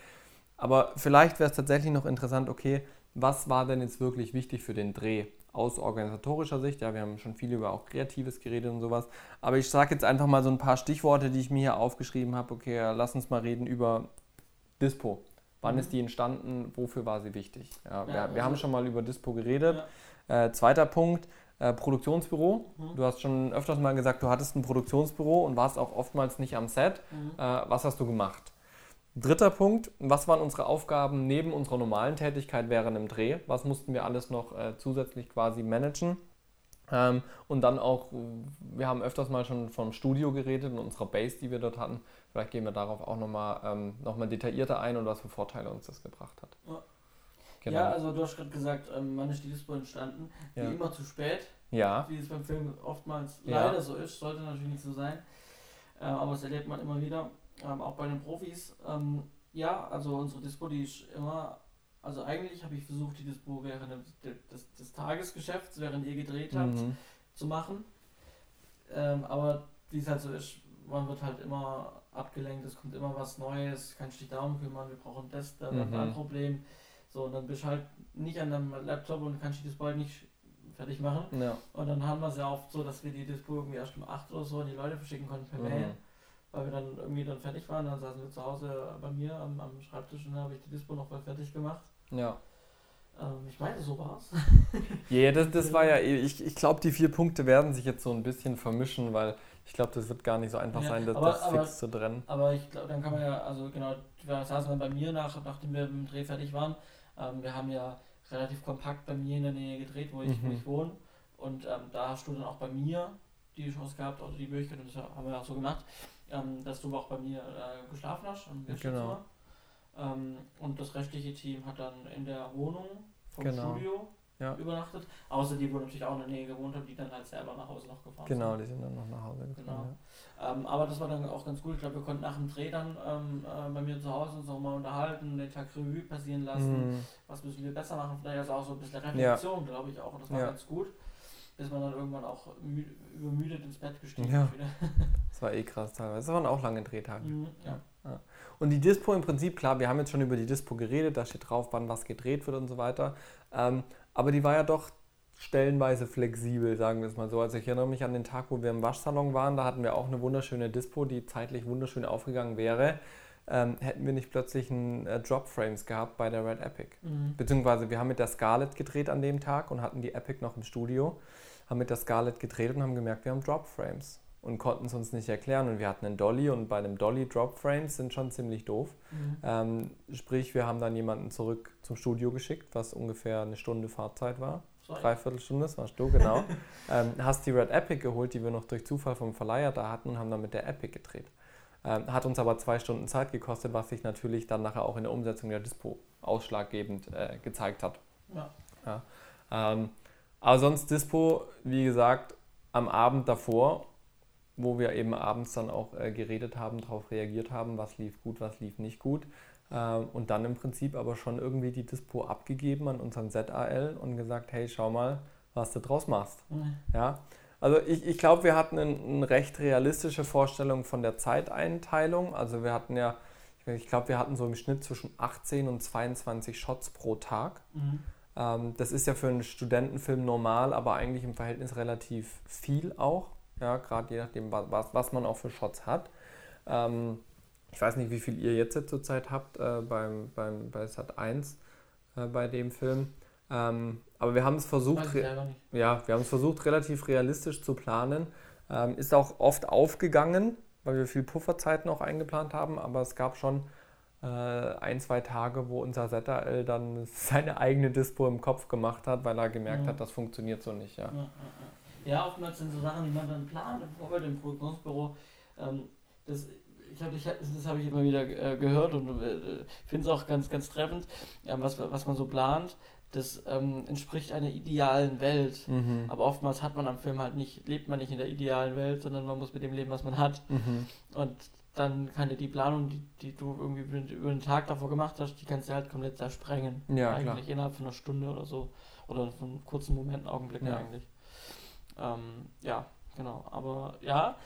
Aber vielleicht wäre es tatsächlich noch interessant, okay, was war denn jetzt wirklich wichtig für den Dreh aus organisatorischer Sicht? Ja, wir haben schon viel über auch Kreatives geredet und sowas. Aber ich sage jetzt einfach mal so ein paar Stichworte, die ich mir hier aufgeschrieben habe. Okay, lass uns mal reden über Dispo. Wann Mhm. ist die entstanden? Wofür war sie wichtig? Ja, wir, wir haben also- schon mal über Dispo geredet. Äh, zweiter Punkt, äh, Produktionsbüro. Mhm. Du hast schon öfters mal gesagt, du hattest ein Produktionsbüro und warst auch oftmals nicht am Set. Mhm. Äh, was hast du gemacht? Dritter Punkt, was waren unsere Aufgaben neben unserer normalen Tätigkeit während dem Dreh? Was mussten wir alles noch äh, zusätzlich quasi managen? Ähm, und dann auch, wir haben öfters mal schon vom Studio geredet und unserer Base, die wir dort hatten. Vielleicht gehen wir darauf auch nochmal ähm, noch mal detaillierter ein und was für Vorteile uns das gebracht hat. Ja. Genau. Ja, also du hast gerade gesagt, ähm, die Dispo entstanden? Wie Ja. immer zu spät, ja, wie es beim Film oftmals Ja. leider so ist, sollte natürlich nicht so sein. Äh, aber das erlebt man immer wieder, ähm, auch bei den Profis. Ähm, ja, also unsere Dispo, die ist immer, also eigentlich habe ich versucht, die Dispo während des, des, Tagesgeschäfts, während ihr gedreht habt, mhm. zu machen. Ähm, aber wie es halt so ist, man wird halt immer abgelenkt, es kommt immer was Neues, kannst dich darum kümmern, wir brauchen das, da war Mhm. ein Problem. So, und dann bist du halt nicht an deinem Laptop und kannst die Dispo halt nicht fertig machen. ja. Und dann haben wir es ja oft so, dass wir die Dispo irgendwie erst um 8 oder so an die Leute verschicken konnten per Mhm. Mail, weil wir dann irgendwie dann fertig waren. Dann saßen wir zu Hause bei mir am, am Schreibtisch und dann habe ich die Dispo noch mal fertig gemacht. ja. Ähm, ich meine, so war's. Ja, das, das war ja, eh- ich, ich glaube, die vier Punkte werden sich jetzt so ein bisschen vermischen, weil ich glaube, das wird gar nicht so einfach Ja, sein, das, aber- das aber- fix zu trennen. Aber ich glaube, dann kann man ja, also genau, wir saßen dann bei mir nach, nachdem wir im Dreh fertig waren. Ähm, wir haben ja relativ kompakt bei mir in der Nähe gedreht, wo ich, wo Mhm. ich wohne. Und ähm, da hast du dann auch bei mir die Chance gehabt oder die Möglichkeit, und das haben wir auch so gemacht, ähm, dass du auch bei mir äh, geschlafen hast im Gästezimmer. Ähm, und das restliche Team hat dann in der Wohnung vom Genau. Studio Ja. übernachtet. Außer die, wo natürlich auch in der Nähe gewohnt haben, die dann halt selber nach Hause noch gefahren Genau, sind. die sind dann noch nach Hause gefahren. Genau. Ähm, aber das war dann auch ganz gut. Ich glaube, wir konnten nach dem Dreh dann ähm, äh, bei mir zu Hause uns auch mal unterhalten, den Tag Revue passieren Ja. lassen. Mhm. Was müssen wir besser machen? Vielleicht also auch so ein bisschen Reflexion, glaube ich auch. Und das war Ja. ganz gut. Bis man dann irgendwann auch mü übermüdet ins Bett gestiegen Ja. wieder. Das war eh krass teilweise. Das waren auch lange Drehtage. Mhm, ja. Ja. Und die Dispo im Prinzip, klar, wir haben jetzt schon über die Dispo geredet, da steht drauf, wann was gedreht wird und so weiter. Ähm, aber die war ja doch stellenweise flexibel, sagen wir es mal so. Also ich erinnere mich an den Tag, wo wir im Waschsalon waren, da hatten wir auch eine wunderschöne Dispo, die zeitlich wunderschön aufgegangen wäre. Ähm, hätten wir nicht plötzlich ein äh, Drop Frames gehabt bei der Red Epic. Mhm. Beziehungsweise wir haben mit der Scarlett gedreht an dem Tag und hatten die Epic noch im Studio, haben mit der Scarlett gedreht und haben gemerkt, wir haben Drop Frames und konnten es uns nicht erklären. Und wir hatten einen Dolly und bei einem Dolly Drop Frames sind schon ziemlich doof. Mhm. Ähm, sprich, wir haben dann jemanden zurück zum Studio geschickt, was ungefähr eine Stunde Fahrzeit war Dreiviertelstunde, das warst du, genau. ähm, hast die Red Epic geholt, die wir noch durch Zufall vom Verleiher da hatten und haben dann mit der Epic gedreht. Ähm, hat uns aber zwei Stunden Zeit gekostet, was sich natürlich dann nachher auch in der Umsetzung der Dispo ausschlaggebend äh, gezeigt hat. Ja. ja. Ähm, aber sonst Dispo, wie gesagt, am Abend davor, wo wir eben abends dann auch äh, geredet haben, darauf reagiert haben, was lief gut, was lief nicht gut. Ähm, und dann im Prinzip aber schon irgendwie die Dispo abgegeben an unseren ZAL und gesagt, hey, schau mal, was du draus machst. Mhm. Ja? Also ich, ich glaube, wir hatten eine, eine recht realistische Vorstellung von der Zeiteinteilung. Also wir hatten ja, ich glaube, wir hatten so im Schnitt zwischen 18 und 22 Shots pro Tag. Mhm. Ähm, das ist ja für einen Studentenfilm normal, aber eigentlich im Verhältnis relativ viel auch. Ja, gerade je nachdem, was, was man auch für Shots hat. Ähm, ich weiß nicht, wie viel ihr jetzt zurzeit habt äh, beim, beim, bei Sat 1 äh, bei dem Film. Ähm, aber wir haben es versucht, ja, wir haben es versucht, relativ realistisch zu planen. Ähm, ist auch oft aufgegangen, weil wir viel Pufferzeit noch eingeplant haben, aber es gab schon äh, ein, zwei Tage, wo unser ZRL dann seine eigene Dispo im Kopf gemacht hat, weil er gemerkt ja. hat, das funktioniert so nicht. Ja. Ja, ja, oftmals sind so Sachen, die man dann plant im Vorfeld im Prognosebüro. Ähm, das ich hab, ich, das habe ich immer wieder äh, gehört und äh, finde es auch ganz, ganz treffend, äh, was, was man so plant. Das ähm, entspricht einer idealen Welt. Mhm. Aber oftmals hat man am Film halt nicht, lebt man nicht in der idealen Welt, sondern man muss mit dem leben, was man hat. Mhm. Und dann kann dir die Planung, die, die du irgendwie über den Tag davor gemacht hast, die kannst du halt komplett zersprengen. Ja, eigentlich klar. innerhalb von einer Stunde oder so. Oder von einem kurzen Moment, Augenblick ja. eigentlich. Ähm, ja, genau. Aber ja,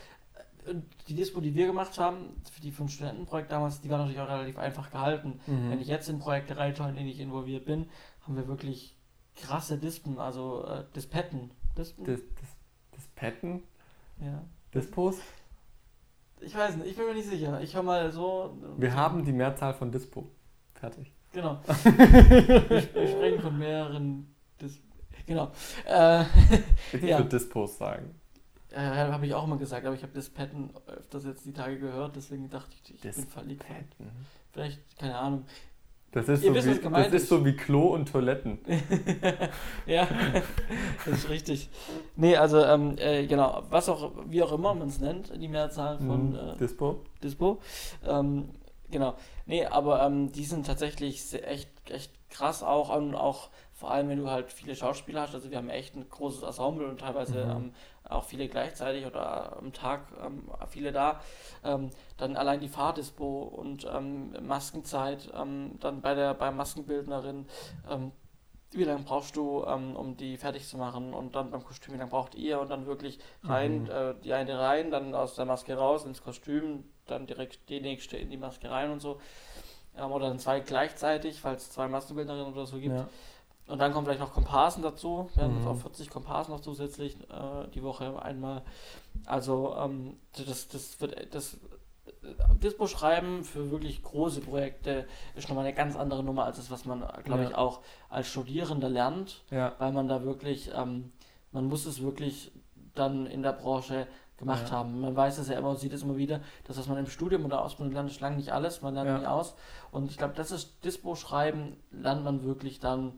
die Dispo, die wir gemacht haben, für die fünf Studentenprojekt damals, die war natürlich auch relativ einfach gehalten. Mhm. Wenn ich jetzt in Projekte reinschaue, in denen ich involviert bin, haben wir wirklich krasse Dispen, also äh, Dispetten. Dispen? Dis, dis, Dispetten? Ja. Dispos? Ich weiß nicht, ich bin mir nicht sicher. Ich höre mal so. Wir haben die Mehrzahl von Dispo. Fertig. Genau. wir, wir sprechen von mehreren Dis Genau. Äh, ich ja. würde Dispos sagen. Äh, habe ich auch mal gesagt, aber ich habe das Patten öfters jetzt die Tage gehört, deswegen dachte ich, ich bin verliebt. Vielleicht, keine Ahnung. Das ist, so, wisst, wie, das ist so wie Klo und Toiletten. ja, das ist richtig. Nee, also ähm, äh, genau, was auch, wie auch immer man es nennt, die Mehrzahl von mhm. äh, Dispo. Dispo. Ähm, genau. Nee, aber ähm, die sind tatsächlich echt, echt krass auch und auch vor allem, wenn du halt viele Schauspieler hast. Also wir haben echt ein großes Ensemble und teilweise mhm. Auch viele gleichzeitig oder am Tag ähm, viele da. Ähm, dann allein die Fahrdispo und ähm, Maskenzeit, ähm, dann bei der bei Maskenbildnerin. Ähm, wie lange brauchst du, ähm, um die fertig zu machen? Und dann beim Kostüm, wie lange braucht ihr? Und dann wirklich rein, mhm. äh, die eine rein, dann aus der Maske raus ins Kostüm, dann direkt die nächste in die Maske rein und so. oder dann zwei gleichzeitig, falls es zwei Maskenbildnerinnen oder so gibt. Ja. Und dann kommen vielleicht noch Komparsen dazu. Wir haben mhm. jetzt auch 40 Komparsen noch zusätzlich äh, die Woche einmal. Also ähm, das, das wird das Dispo schreiben für wirklich große Projekte ist nochmal eine ganz andere Nummer als das, was man, glaube ja. ich, auch als Studierender lernt. Ja. Weil man da wirklich, ähm, man muss es wirklich dann in der Branche gemacht ja. haben. Man weiß es ja immer und sieht es immer wieder, dass was man im Studium oder Ausbildung lernt, ist lange nicht alles, man lernt nicht aus. Und ich glaube, das ist Dispo schreiben, lernt man wirklich dann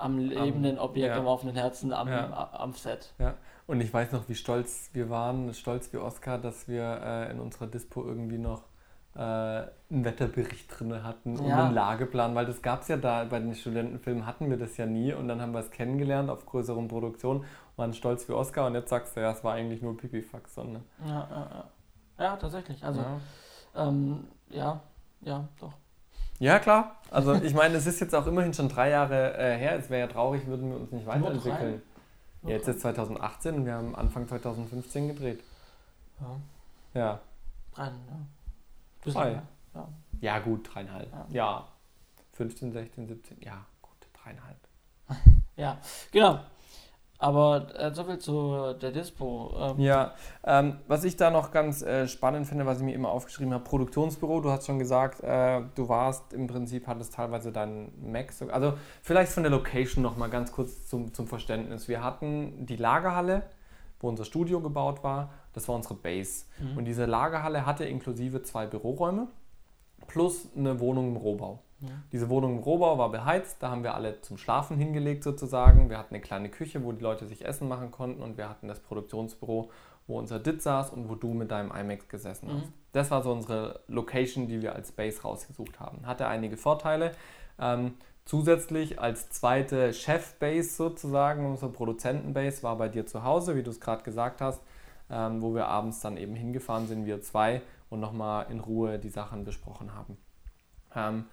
am lebenden um, Objekt, ja. am offenen Herzen, am, ja. am Set. Ja. Und ich weiß noch, wie stolz wir waren, stolz wie Oscar, dass wir äh, in unserer Dispo irgendwie noch äh, einen Wetterbericht drin hatten und ja. einen Lageplan, weil das gab es ja da bei den Studentenfilmen, hatten wir das ja nie und dann haben wir es kennengelernt auf größeren Produktionen, waren stolz wie Oscar und jetzt sagst du ja, es war eigentlich nur Pipifax. Ne? Ja, ja, ja. ja, tatsächlich. Also, ähm, ja, ja, doch. Ja, klar. Also ich meine, es ist jetzt auch immerhin schon drei Jahre äh, her. Es wäre ja traurig, würden wir uns nicht weiterentwickeln. Ja, jetzt ist 2018 und wir haben Anfang 2015 gedreht. Ja. Ja. Drei, ja. Drei. Ja. Ja. Gut, dreieinhalb. Ja. Ja. 15, 16, 17. Ja, gut, dreieinhalb. ja, genau. Aber äh, soviel zu der Dispo. Ähm, Ja, ähm, was ich da noch ganz äh, spannend finde, was ich mir immer aufgeschrieben habe, Produktionsbüro, du hast schon gesagt, äh, du warst im Prinzip, hattest teilweise deinen Mac, so, also vielleicht von der Location noch mal ganz kurz zum, zum Verständnis. Wir hatten die Lagerhalle, wo unser Studio gebaut war, das war unsere Base. Mhm. Und diese Lagerhalle hatte inklusive zwei Büroräume plus eine Wohnung im Rohbau. Ja. Diese Wohnung im Rohbau war beheizt, da haben wir alle zum Schlafen hingelegt sozusagen. Wir hatten eine kleine Küche, wo die Leute sich Essen machen konnten und wir hatten das Produktionsbüro, wo unser Dit saß und wo du mit deinem iMac gesessen Mhm. hast. Das war so unsere Location, die wir als Base rausgesucht haben. Hatte einige Vorteile. Ähm, zusätzlich als zweite Chef-Base sozusagen, unsere Produzenten-Base war bei dir zu Hause, wie du es gerade gesagt hast, ähm, wo wir abends dann eben hingefahren sind, wir zwei, und nochmal in Ruhe die Sachen besprochen haben. Ähm,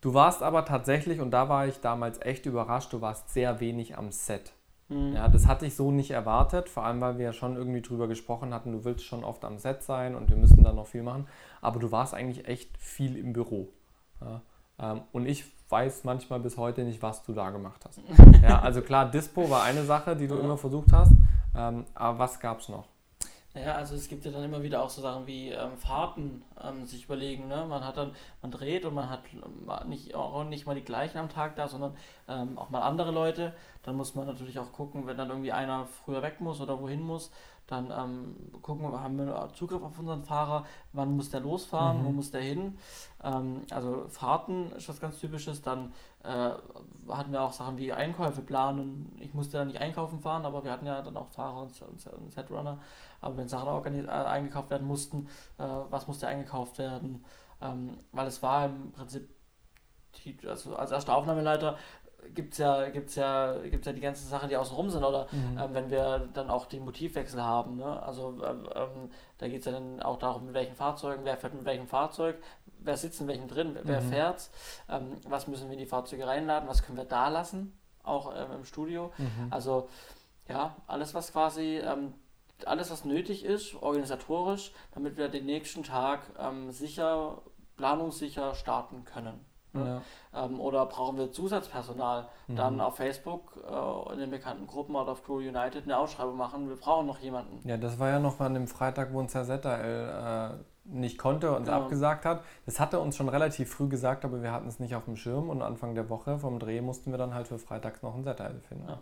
du warst aber tatsächlich, und da war ich damals echt überrascht, du warst sehr wenig am Set. Mhm. Ja, das hatte ich so nicht erwartet, vor allem weil wir ja schon irgendwie drüber gesprochen hatten, du willst schon oft am Set sein und wir müssen da noch viel machen, aber du warst eigentlich echt viel im Büro. Ja, ähm, und ich weiß manchmal bis heute nicht, was du da gemacht hast. Ja, also klar, Dispo war eine Sache, die du immer versucht hast, ähm, aber was gab es noch? Naja, also es gibt ja dann immer wieder auch so Sachen wie ähm, Fahrten ähm, sich überlegen. Ne? Man hat dann, man dreht und man hat ähm, nicht, auch nicht mal die gleichen am Tag da, sondern ähm, auch mal andere Leute. Dann muss man natürlich auch gucken, wenn dann irgendwie einer früher weg muss oder wohin muss, dann ähm, gucken wir, haben wir Zugriff auf unseren Fahrer, wann muss der losfahren, Mhm. wo muss der hin. Ähm, also Fahrten ist was ganz Typisches. Dann äh, hatten wir auch Sachen wie Einkäufe planen. Ich musste dann nicht einkaufen fahren, aber wir hatten ja dann auch Fahrer und, und, und Setrunner. Aber wenn Sachen organis- äh, eingekauft werden mussten, äh, was musste eingekauft werden? Ähm, weil es war im Prinzip, also als erster Aufnahmeleiter gibt es ja, gibt's ja, gibt's ja die ganzen Sachen, die außen rum sind. Oder Mhm. ähm, wenn wir dann auch die Motivwechsel haben. Ne? Also ähm, ähm, da geht es ja dann auch darum, mit welchen Fahrzeugen, wer fährt mit welchem Fahrzeug, wer sitzt in welchem drin, wer Mhm. fährt, ähm, was müssen wir in die Fahrzeuge reinladen, was können wir da lassen, auch ähm, im Studio. Mhm. Also ja, alles was quasi, ähm, alles was nötig ist, organisatorisch, damit wir den nächsten Tag sicher, planungssicher starten können. Ne? Ja. Ähm, oder brauchen wir Zusatzpersonal? Dann Mhm. auf Facebook äh, in den bekannten Gruppen oder auf Crew United eine Ausschreibung machen. Wir brauchen noch jemanden. Ja, das war ja noch an dem Freitag, wo uns Herr Setterl äh, nicht konnte und Ja. abgesagt hat. Das hatte uns schon relativ früh gesagt, aber wir hatten es nicht auf dem Schirm und Anfang der Woche vom Dreh mussten wir dann halt für freitags noch einen Setterl finden. Ja.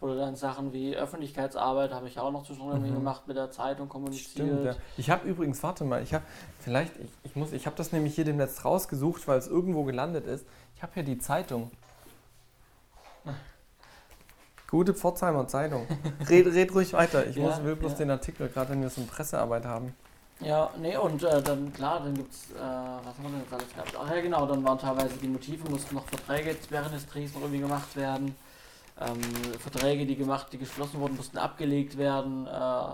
Oder dann Sachen wie Öffentlichkeitsarbeit habe ich auch noch zwischendurch Mhm. gemacht, mit der Zeitung kommuniziert. Stimmt, ja. Ich habe übrigens, warte mal, ich habe vielleicht, ich, ich muss, ich habe das nämlich hier demnächst rausgesucht, weil es irgendwo gelandet ist. Ich habe hier die Zeitung. Gute Pforzheimer Zeitung. Red, red ruhig weiter. Ich Ja, muss, will bloß ja. den Artikel, gerade wenn wir so eine Pressearbeit haben. Ja, nee, und äh, dann, klar, dann gibt's, äh, was haben wir denn jetzt alles gehabt? Ach ja, genau, dann waren teilweise die Motive, mussten noch Verträge während des Drehs noch irgendwie gemacht werden. Ähm, Verträge, die gemacht, die geschlossen wurden, mussten abgelegt werden. Äh,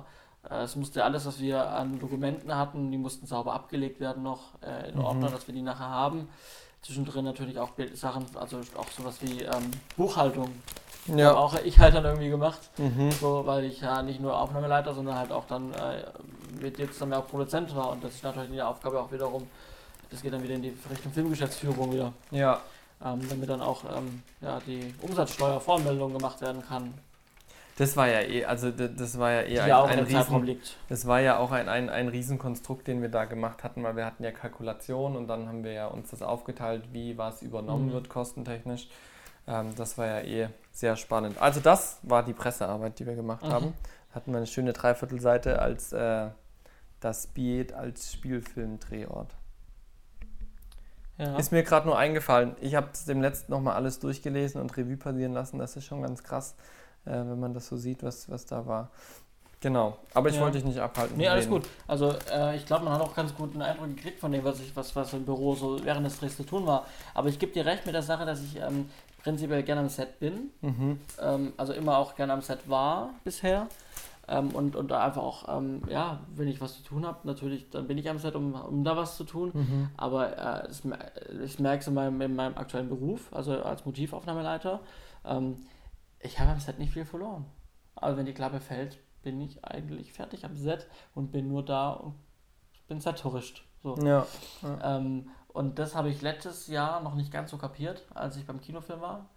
äh, es musste alles, was wir an Dokumenten hatten, die mussten sauber abgelegt werden noch äh, in Mhm. Ordner, dass wir die nachher haben. Zwischendrin natürlich auch Sachen, also auch sowas wie ähm, Buchhaltung. Hab Auch ich halt dann irgendwie gemacht. Mhm. So, weil ich ja nicht nur Aufnahmeleiter, sondern halt auch dann äh, mit jetzt dann auch Produzent war. Und das ist natürlich die Aufgabe auch wiederum, das geht dann wieder in die Richtung Filmgeschäftsführung wieder. Ja. Ähm, damit dann auch ähm, ja, die Umsatzsteuervoranmeldung gemacht werden kann, Das war ja eh, also das war ja eh ein, ja auch ein Zeitraum Riesen, das war ja auch ein, ein, ein Riesenkonstrukt, den wir da gemacht hatten, weil wir hatten ja Kalkulation und dann haben wir ja uns das aufgeteilt, wie was übernommen Mhm. wird kostentechnisch. Ähm, das war ja eh sehr spannend. Also das war die Pressearbeit, die wir gemacht Mhm. haben. Hatten wir eine schöne Dreiviertelseite als äh, das Biet als Spielfilmdrehort. Ja. Ist mir gerade nur eingefallen. Ich habe dem letzten nochmal alles durchgelesen und Revue passieren lassen. Das ist schon ganz krass, äh, wenn man das so sieht, was, was da war. Genau. Aber ich Ja. wollte dich nicht abhalten. Nee, alles reden. gut. Also äh, ich glaube, man hat auch ganz guten Eindruck gekriegt von dem, was ich, was, was im Büro so während des Drehs zu tun war. Aber ich gebe dir recht mit der Sache, dass ich ähm, prinzipiell gerne am Set bin. Mhm. ähm, also immer auch gerne am Set war bisher. Ähm, und, und da einfach auch, ähm, ja, wenn ich was zu tun habe, natürlich, dann bin ich am Set, um, um da was zu tun. Mhm. Aber äh, ich merke es in meinem, in meinem aktuellen Beruf, also als Motivaufnahmeleiter, ähm, ich habe am Set nicht viel verloren. Also wenn die Klappe fällt, bin ich eigentlich fertig am Set und bin nur da und bin Set-Tourist. So. Ja. Ähm, und das habe ich letztes Jahr noch nicht ganz so kapiert, als ich beim Kinofilm war.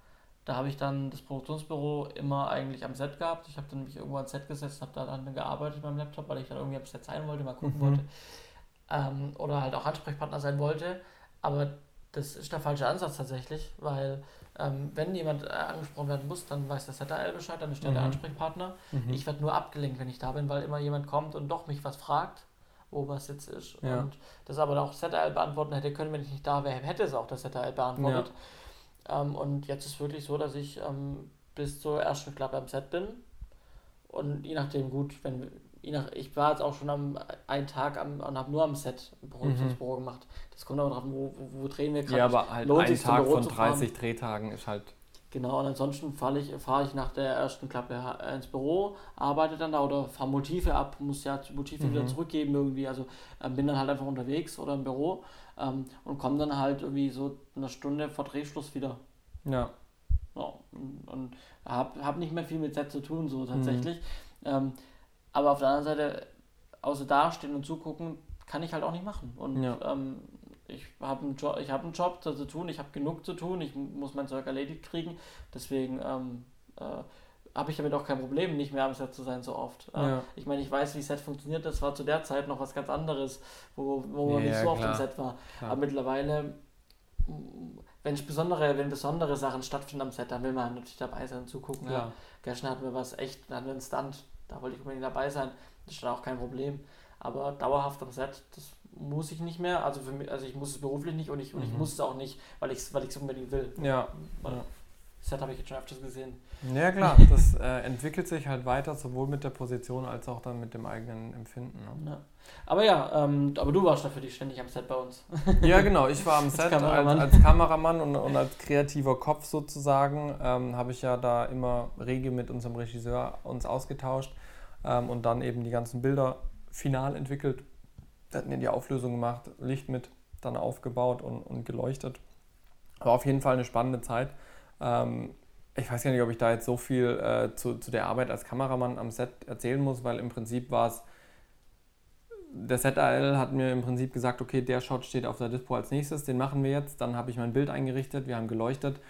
Da habe ich dann das Produktionsbüro immer eigentlich am Set gehabt. Ich habe dann mich irgendwo ans Set gesetzt, habe da dann gearbeitet beim Laptop, weil ich dann irgendwie am Set sein wollte, mal gucken Mhm. wollte. Ähm, oder halt auch Ansprechpartner sein wollte. Aber das ist der falsche Ansatz tatsächlich, weil ähm, wenn jemand äh, angesprochen werden muss, dann weiß der ZRL Bescheid, dann ist der der Mhm. Ansprechpartner. Mhm. Ich werde nur abgelenkt, wenn ich da bin, weil immer jemand kommt und doch mich was fragt, wo was jetzt ist. Ja. Und das aber auch ZRL beantworten hätte können, wenn ich nicht da wäre, hätte es auch das ZRL beantwortet. Ähm, und jetzt ist wirklich so, dass ich ähm, bis zur ersten Klappe am Set bin. Und je nachdem, gut, wenn je nach, ich war jetzt auch schon am einen Tag am, und habe nur am Set im Produktionsbüro gemacht. Das kommt aber drauf, an, wo, wo, wo drehen wir gerade. Ja, aber halt Lohnt ein Tag von zu fahren? 30 Drehtagen ist halt. Genau, und ansonsten fahre ich, fahr ich nach der ersten Klappe ha- ins Büro, arbeite dann da oder fahre Motive ab, muss ja Motive wieder Mhm. zurückgeben irgendwie. Also ähm, bin dann halt einfach unterwegs oder im Büro ähm, und komme dann halt irgendwie so eine Stunde vor Drehschluss wieder. Ja. Ja, und, und habe hab nicht mehr viel mit Set zu tun, Mhm. so tatsächlich. Ähm, aber auf der anderen Seite, außer dastehen und zugucken, kann ich halt auch nicht machen. Und Ja. ähm, ich habe einen, Jo- ich hab einen Job zu tun, ich habe genug zu tun, ich muss mein Zeug erledigt kriegen. Deswegen ähm, äh, habe ich damit auch kein Problem, nicht mehr am Set zu sein so oft. Ja. Ich meine, ich weiß, wie Set funktioniert. Das war zu der Zeit noch was ganz anderes, wo, wo man Ja, nicht so oft klar. am Set war. Klar. Aber mittlerweile, wenn besondere, wenn besondere Sachen stattfinden am Set, dann will man natürlich dabei sein und zugucken. Ja. Gestern hatten wir was echt, da hatten wir einen Stunt, da wollte ich unbedingt dabei sein. Das ist dann auch kein Problem. Aber dauerhaft am Set, das muss ich nicht mehr. Also für mich, also ich muss es beruflich nicht und ich, und ich Mhm. muss es auch nicht, weil ich es weil ich's unbedingt will. Ja. Weil Ja. Set habe ich jetzt schon öfters gesehen. Ja, klar. Das äh, entwickelt sich halt weiter, sowohl mit der Position als auch dann mit dem eigenen Empfinden. Ne? Ja. Aber ja, ähm, aber du warst natürlich ständig am Set bei uns. Ja, genau. Ich war am Als Set Kameramann. als, als Kameramann und, und als kreativer Kopf sozusagen. Ähm, Habe ich ja da immer rege mit unserem Regisseur uns ausgetauscht ähm, und dann eben die ganzen Bilder final entwickelt. Wir hatten ja die Auflösung gemacht, Licht mit dann aufgebaut und, und geleuchtet. War auf jeden Fall eine spannende Zeit. Ähm, ich weiß gar nicht, ob ich da jetzt so viel äh, zu, zu der Arbeit als Kameramann am Set erzählen muss, weil im Prinzip war es der ZAL hat mir im Prinzip gesagt, okay, der Shot steht auf der Dispo als nächstes, den machen wir jetzt. Dann habe ich mein Bild eingerichtet, wir haben geleuchtet,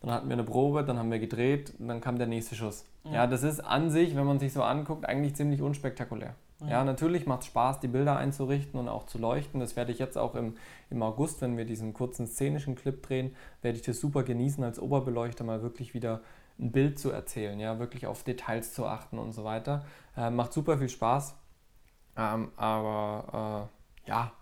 dann hatten wir eine Probe, dann haben wir gedreht und dann kam der nächste Schuss. Ja. Ja, das ist an sich, wenn man sich so anguckt, eigentlich ziemlich unspektakulär. Ja. Natürlich macht es Spaß, die Bilder einzurichten und auch zu leuchten. Das werde ich jetzt auch im, im August, wenn wir diesen kurzen szenischen Clip drehen, werde ich das super genießen, als Oberbeleuchter mal wirklich wieder ein Bild zu erzählen, ja, wirklich auf Details zu achten und so weiter. Äh, macht super viel Spaß. Ähm, aber äh, ja,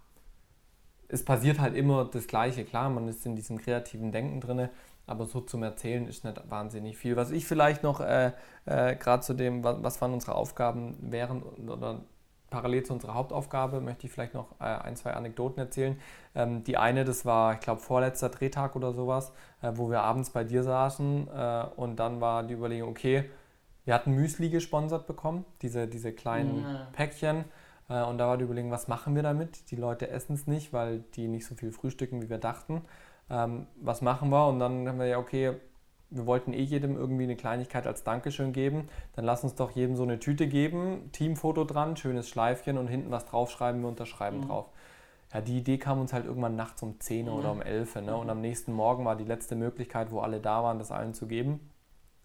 es passiert halt immer das Gleiche. Klar, man ist in diesem kreativen Denken drin, aber so zum Erzählen ist nicht wahnsinnig viel. Was ich vielleicht noch äh, äh, gerade zu dem, was, was waren unsere Aufgaben während oder parallel zu unserer Hauptaufgabe, möchte ich vielleicht noch äh, ein, zwei Anekdoten erzählen. Ähm, die eine, das war, ich glaube, vorletzter Drehtag oder sowas, äh, wo wir abends bei dir saßen äh, und dann war die Überlegung, okay, wir hatten Müsli gesponsert bekommen, diese, diese kleinen Ja. Päckchen. Äh, Und da war die Überlegung, was machen wir damit? Die Leute essen es nicht, weil die nicht so viel frühstücken, wie wir dachten. Ähm, was machen wir? Und dann haben wir ja, okay, wir wollten eh jedem irgendwie eine Kleinigkeit als Dankeschön geben. Dann lass uns doch jedem so eine Tüte geben, Teamfoto dran, schönes Schleifchen und hinten was draufschreiben, wir unterschreiben Mhm. drauf. Ja, die Idee kam uns halt irgendwann nachts um 10 oder Mhm. um 11. Ne? Mhm. Und am nächsten Morgen war die letzte Möglichkeit, wo alle da waren, das allen zu geben.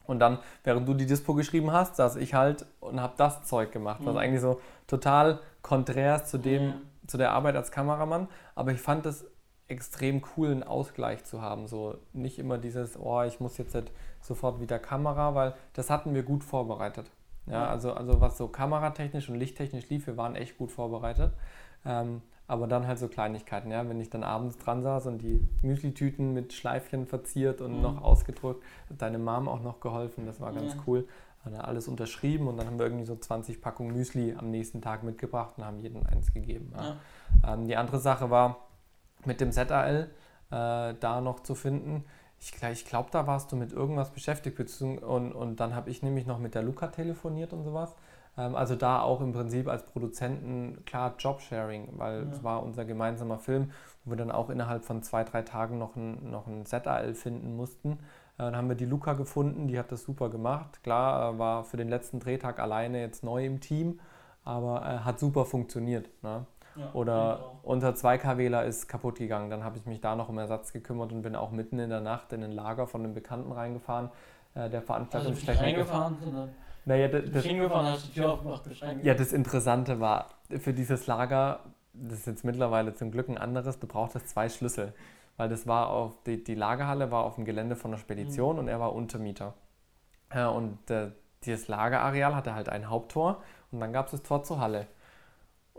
Und dann, während du die Dispo geschrieben hast, saß ich halt und habe das Zeug gemacht, was Mhm. eigentlich so total konträr ist zu dem, Ja. zu der Arbeit als Kameramann. Aber ich fand es extrem cool, einen Ausgleich zu haben. So nicht immer dieses, oh, ich muss jetzt halt sofort wieder Kamera, weil das hatten wir gut vorbereitet. Ja, also, also was so kameratechnisch und lichttechnisch lief, wir waren echt gut vorbereitet. Ähm, aber dann halt so Kleinigkeiten, ja, wenn ich dann abends dran saß und die Müsli-Tüten mit Schleifchen verziert und Mhm. noch ausgedruckt, hat deine Mom auch noch geholfen, das war ganz Ja. cool. Hat er alles unterschrieben und dann haben wir irgendwie so 20 Packungen Müsli am nächsten Tag mitgebracht und haben jedem eins gegeben. Ja. Ähm, die andere Sache war mit dem ZAL äh, da noch zu finden. Ich, ich glaube, da warst du mit irgendwas beschäftigt und, und dann habe ich nämlich noch mit der Luca telefoniert und sowas. Ähm, also da auch im Prinzip als Produzenten klar Jobsharing, weil Ja. es war unser gemeinsamer Film, wo wir dann auch innerhalb von zwei, drei Tagen noch ein, noch ein ZAL finden mussten. Äh, Dann haben wir die Luca gefunden, die hat das super gemacht. Klar, äh, war für den letzten Drehtag alleine jetzt neu im Team, aber äh, hat super funktioniert. Ne? Ja, Oder auch. unser 2K-Wähler ist kaputt gegangen. Dann habe ich mich da noch um Ersatz gekümmert und bin auch mitten in der Nacht in ein Lager von einem Bekannten reingefahren, äh, der Also Veranstaltungstechniker. nicht reingefahren, sondern naja, das, das, hingefahren, hast die Tür aufgemacht, ja, das Interessante war, für dieses Lager, das ist jetzt mittlerweile zum Glück ein anderes, du brauchtest zwei Schlüssel. Weil das war auf, die, die Lagerhalle war auf dem Gelände von der Spedition und er war Untermieter. Ja, und äh, dieses Lagerareal hatte halt ein Haupttor und dann gab es das Tor zur Halle.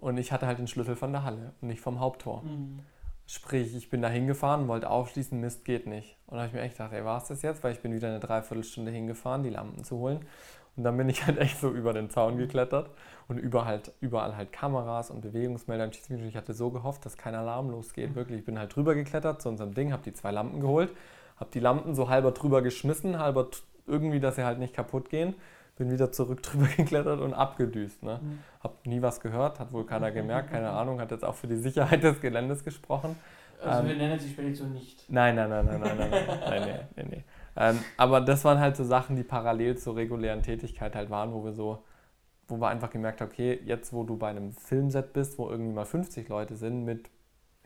Und ich hatte halt den Schlüssel von der Halle und nicht vom Haupttor. Mhm. Sprich, ich bin da hingefahren, wollte aufschließen, Mist geht nicht. Und da habe ich mir echt gedacht, ey, war es das jetzt? Weil ich bin wieder eine Dreiviertelstunde hingefahren, die Lampen zu holen. Und dann bin ich halt echt so über den Zaun geklettert und überall halt, überall halt Kameras und Bewegungsmelder. Und ich hatte so gehofft, dass kein Alarm losgeht. Wirklich, ich bin halt drüber geklettert zu unserem Ding, habe die zwei Lampen geholt, habe die Lampen so halber drüber geschmissen, halber irgendwie, dass sie halt nicht kaputt gehen. Bin wieder zurück drüber geklettert und abgedüst. Ne? Mhm. Hab nie was gehört, hat wohl keiner gemerkt, keine Ahnung, hat jetzt auch für die Sicherheit des Geländes gesprochen. Also Ähm, wir nennen die Spedition nicht. Nein, nein, nein, nein, nein, nein, nein, nein, nein, nein, nein. Ähm, aber das waren halt so Sachen, die parallel zur regulären Tätigkeit halt waren, wo wir so, wo wir einfach gemerkt haben, okay, jetzt wo du bei einem Filmset bist, wo irgendwie mal 50 Leute sind mit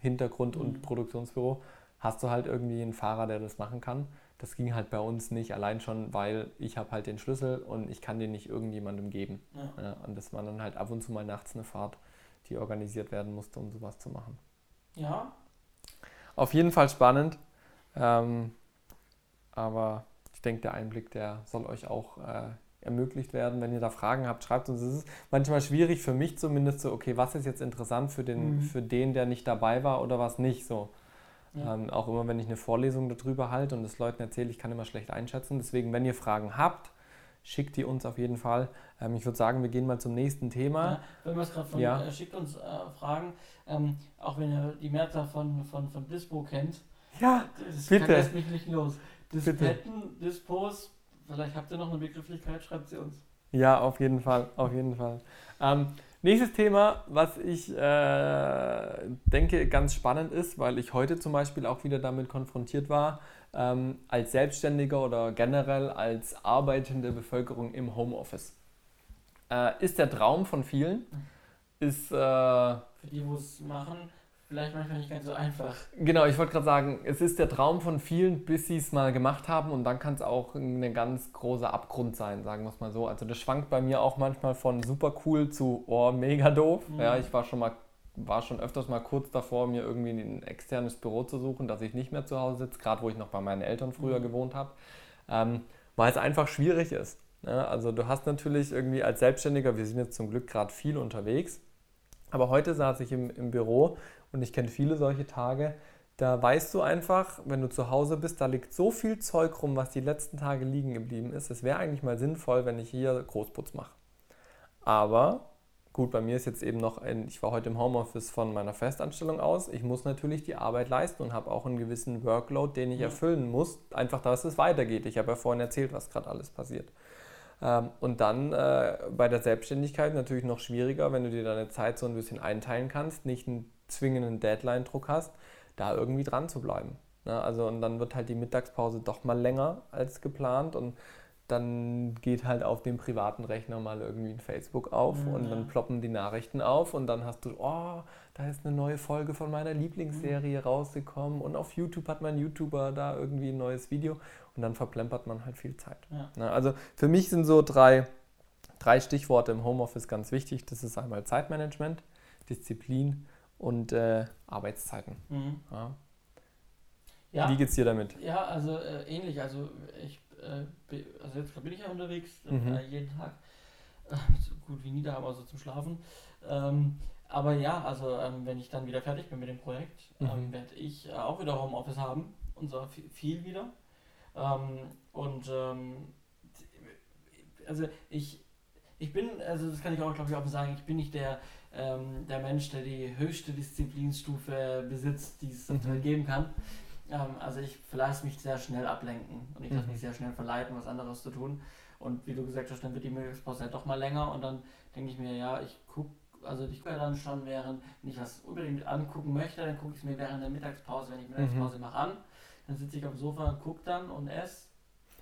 Hintergrund und Mhm. Produktionsbüro, hast du halt irgendwie einen Fahrer, der das machen kann. Das ging halt bei uns nicht, allein schon, weil ich habe halt den Schlüssel und ich kann den nicht irgendjemandem geben. Ja. Ja, und das war dann halt ab und zu mal nachts eine Fahrt, die organisiert werden musste, um sowas zu machen. ja, Auf jeden Fall spannend. Ähm, aber ich denke, der Einblick, der soll euch auch äh, ermöglicht werden. Wenn ihr da Fragen habt, schreibt uns. Es ist manchmal schwierig für mich zumindest so, okay, was ist jetzt interessant für den, Mhm. für den, der nicht dabei war oder was nicht so. Ja. Ähm, auch immer, wenn ich eine Vorlesung darüber halte und das Leuten erzähle, ich kann immer schlecht einschätzen. Deswegen, wenn ihr Fragen habt, schickt die uns auf jeden Fall. Ähm, ich würde sagen, wir gehen mal zum nächsten Thema. Ja, wenn wir es gerade von Ja. äh, schickt uns äh, Fragen, ähm, auch wenn ihr die Mehrzahl von, von, von Dispo kennt, Ja, das bitte. lässt mich nicht los. Dispetten, Dispos, vielleicht habt ihr noch eine Begrifflichkeit, schreibt sie uns. Ja, auf jeden Fall, auf jeden Fall. Ähm, nächstes Thema, was ich äh, denke ganz spannend ist, weil ich heute zum Beispiel auch wieder damit konfrontiert war, ähm, als Selbstständiger oder generell als arbeitende Bevölkerung im Homeoffice. Äh, ist der Traum von vielen, ist, äh, Für die, wo es machen, vielleicht manchmal nicht ganz so einfach. genau, ich wollte gerade sagen, es ist der Traum von vielen, bis sie es mal gemacht haben und dann kann es auch ein ganz großer Abgrund sein, sagen wir es mal so. Also das schwankt bei mir auch manchmal von super cool zu, oh, mega doof. Mhm. Ja, ich war schon mal war schon öfters mal kurz davor, mir irgendwie ein externes Büro zu suchen, dass ich nicht mehr zu Hause sitze, gerade wo ich noch bei meinen Eltern früher Mhm. gewohnt habe, ähm, weil es einfach schwierig ist. Ja, also du hast natürlich irgendwie als Selbstständiger, wir sind jetzt zum Glück gerade viel unterwegs, aber heute saß ich im, im Büro und ich kenne viele solche Tage, da weißt du einfach, wenn du zu Hause bist, da liegt so viel Zeug rum, was die letzten Tage liegen geblieben ist. Es wäre eigentlich mal sinnvoll, wenn ich hier Großputz mache. Aber gut, bei mir ist jetzt eben noch ein, ich war heute im Homeoffice von meiner Festanstellung aus. Ich muss natürlich die Arbeit leisten und habe auch einen gewissen Workload, den ich erfüllen muss, einfach dass es weitergeht. Ich habe ja vorhin erzählt, was gerade alles passiert. Ähm, und dann äh, bei der Selbstständigkeit natürlich noch schwieriger, wenn du dir deine Zeit so ein bisschen einteilen kannst, nicht einen zwingenden Deadline-Druck hast, da irgendwie dran zu bleiben. Ne? Also und dann wird halt die Mittagspause doch mal länger als geplant und dann geht halt auf dem privaten Rechner mal irgendwie ein Facebook auf Mhm, und dann ploppen die Nachrichten auf und dann hast du, oh, da ist eine neue Folge von meiner Lieblingsserie rausgekommen und auf YouTube hat mein YouTuber da irgendwie ein neues Video und dann verplempert man halt viel Zeit. Ja. Ne, Also für mich sind so drei, drei Stichworte im Homeoffice ganz wichtig. Das ist einmal Zeitmanagement, Disziplin und äh, Arbeitszeiten. Mhm. Ja. Ja. Wie geht's dir damit? Ja, also äh, ähnlich. Also ich äh, also jetzt bin ich ja unterwegs, äh, Mhm. jeden Tag. So gut wie nie da, aber so zum Schlafen. Ähm, aber ja, also ähm, wenn ich dann wieder fertig bin mit dem Projekt, ähm, Mhm. werde ich äh, auch wieder Homeoffice haben. Und zwar vi- viel wieder. Ähm, und ähm, also ich, ich bin, also das kann ich auch glaube ich auch sagen, ich bin nicht der, ähm, der Mensch, der die höchste Disziplinstufe besitzt, die es Mhm. geben kann. Ähm, also ich lasse mich sehr schnell ablenken und ich lasse Mhm. mich sehr schnell verleiten, was anderes zu tun. Und wie du gesagt hast, dann wird die Mittagspause halt doch mal länger und dann denke ich mir, ja, ich gucke, also ich gucke dann schon während, wenn ich was unbedingt angucken möchte, dann gucke ich es mir während der Mittagspause, wenn ich Mittagspause mache, an. Dann sitze ich auf dem Sofa und gucke dann und esse.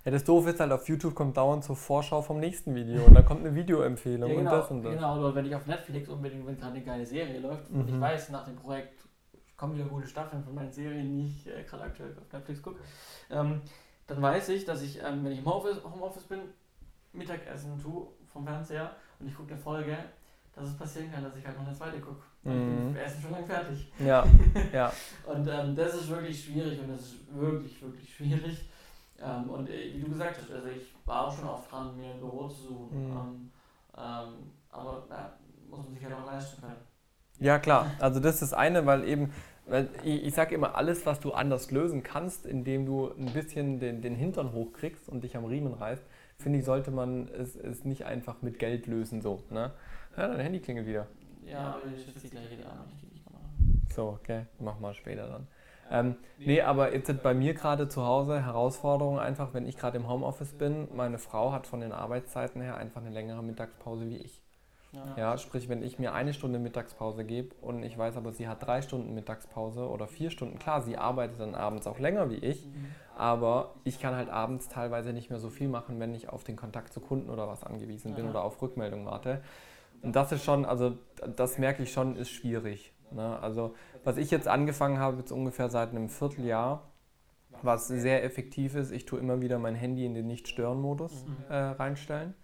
Ja, das Doofe ist halt, auf YouTube kommt dauernd zur Vorschau vom nächsten Video und da kommt eine Videoempfehlung Ja, genau, und das und das. genau, oder wenn ich auf Netflix unbedingt, wenn gerade eine geile Serie läuft und ich Mhm. weiß, nach dem Projekt kommen wieder gute Staffeln von meinen Serien, die ich äh, gerade aktuell auf Netflix gucke, ähm, dann weiß ich, dass ich, ähm, wenn ich im Homeoffice, Homeoffice bin, Mittagessen tue vom Fernseher und ich gucke eine Folge, dass es passieren kann, dass ich halt noch eine zweite gucke. Mhm. Wir essen schon lange fertig. Ja, ja. Und ähm, das ist wirklich schwierig und das ist wirklich, wirklich schwierig. Ähm, und äh, wie du gesagt hast, also ich war auch schon oft dran, mir ein Büro zu suchen. Mhm. Ähm, ähm, aber na, muss man sich halt auch leisten können. Ja, klar. Also das ist das eine, weil eben, weil ich, ich sage immer, alles, was du anders lösen kannst, indem du ein bisschen den, den Hintern hochkriegst und dich am Riemen reißt, finde ich, sollte man es, es nicht einfach mit Geld lösen so. Ne? Ja, dein Handy klingelt wieder. Ja, aber ich die gleiche da an, ich die nicht nochmal. So, okay, mach mal später dann. Ähm, nee, aber jetzt bei mir gerade zu Hause Herausforderung einfach, wenn ich gerade im Homeoffice bin, meine Frau hat von den Arbeitszeiten her einfach eine längere Mittagspause wie ich. Ja, sprich, wenn ich mir eine Stunde Mittagspause gebe und ich weiß aber, sie hat drei Stunden Mittagspause oder vier Stunden, klar, sie arbeitet dann abends auch länger wie ich, aber ich kann halt abends teilweise nicht mehr so viel machen, wenn ich auf den Kontakt zu Kunden oder was angewiesen bin Aha. oder auf Rückmeldung warte. Und das ist schon, also das merke ich schon, ist schwierig. Ne? Also was ich jetzt angefangen habe, jetzt ungefähr seit einem Vierteljahr, was sehr effektiv ist, ich tue immer wieder mein Handy in den Nicht-Stören-Modus Mhm. äh, reinstellen.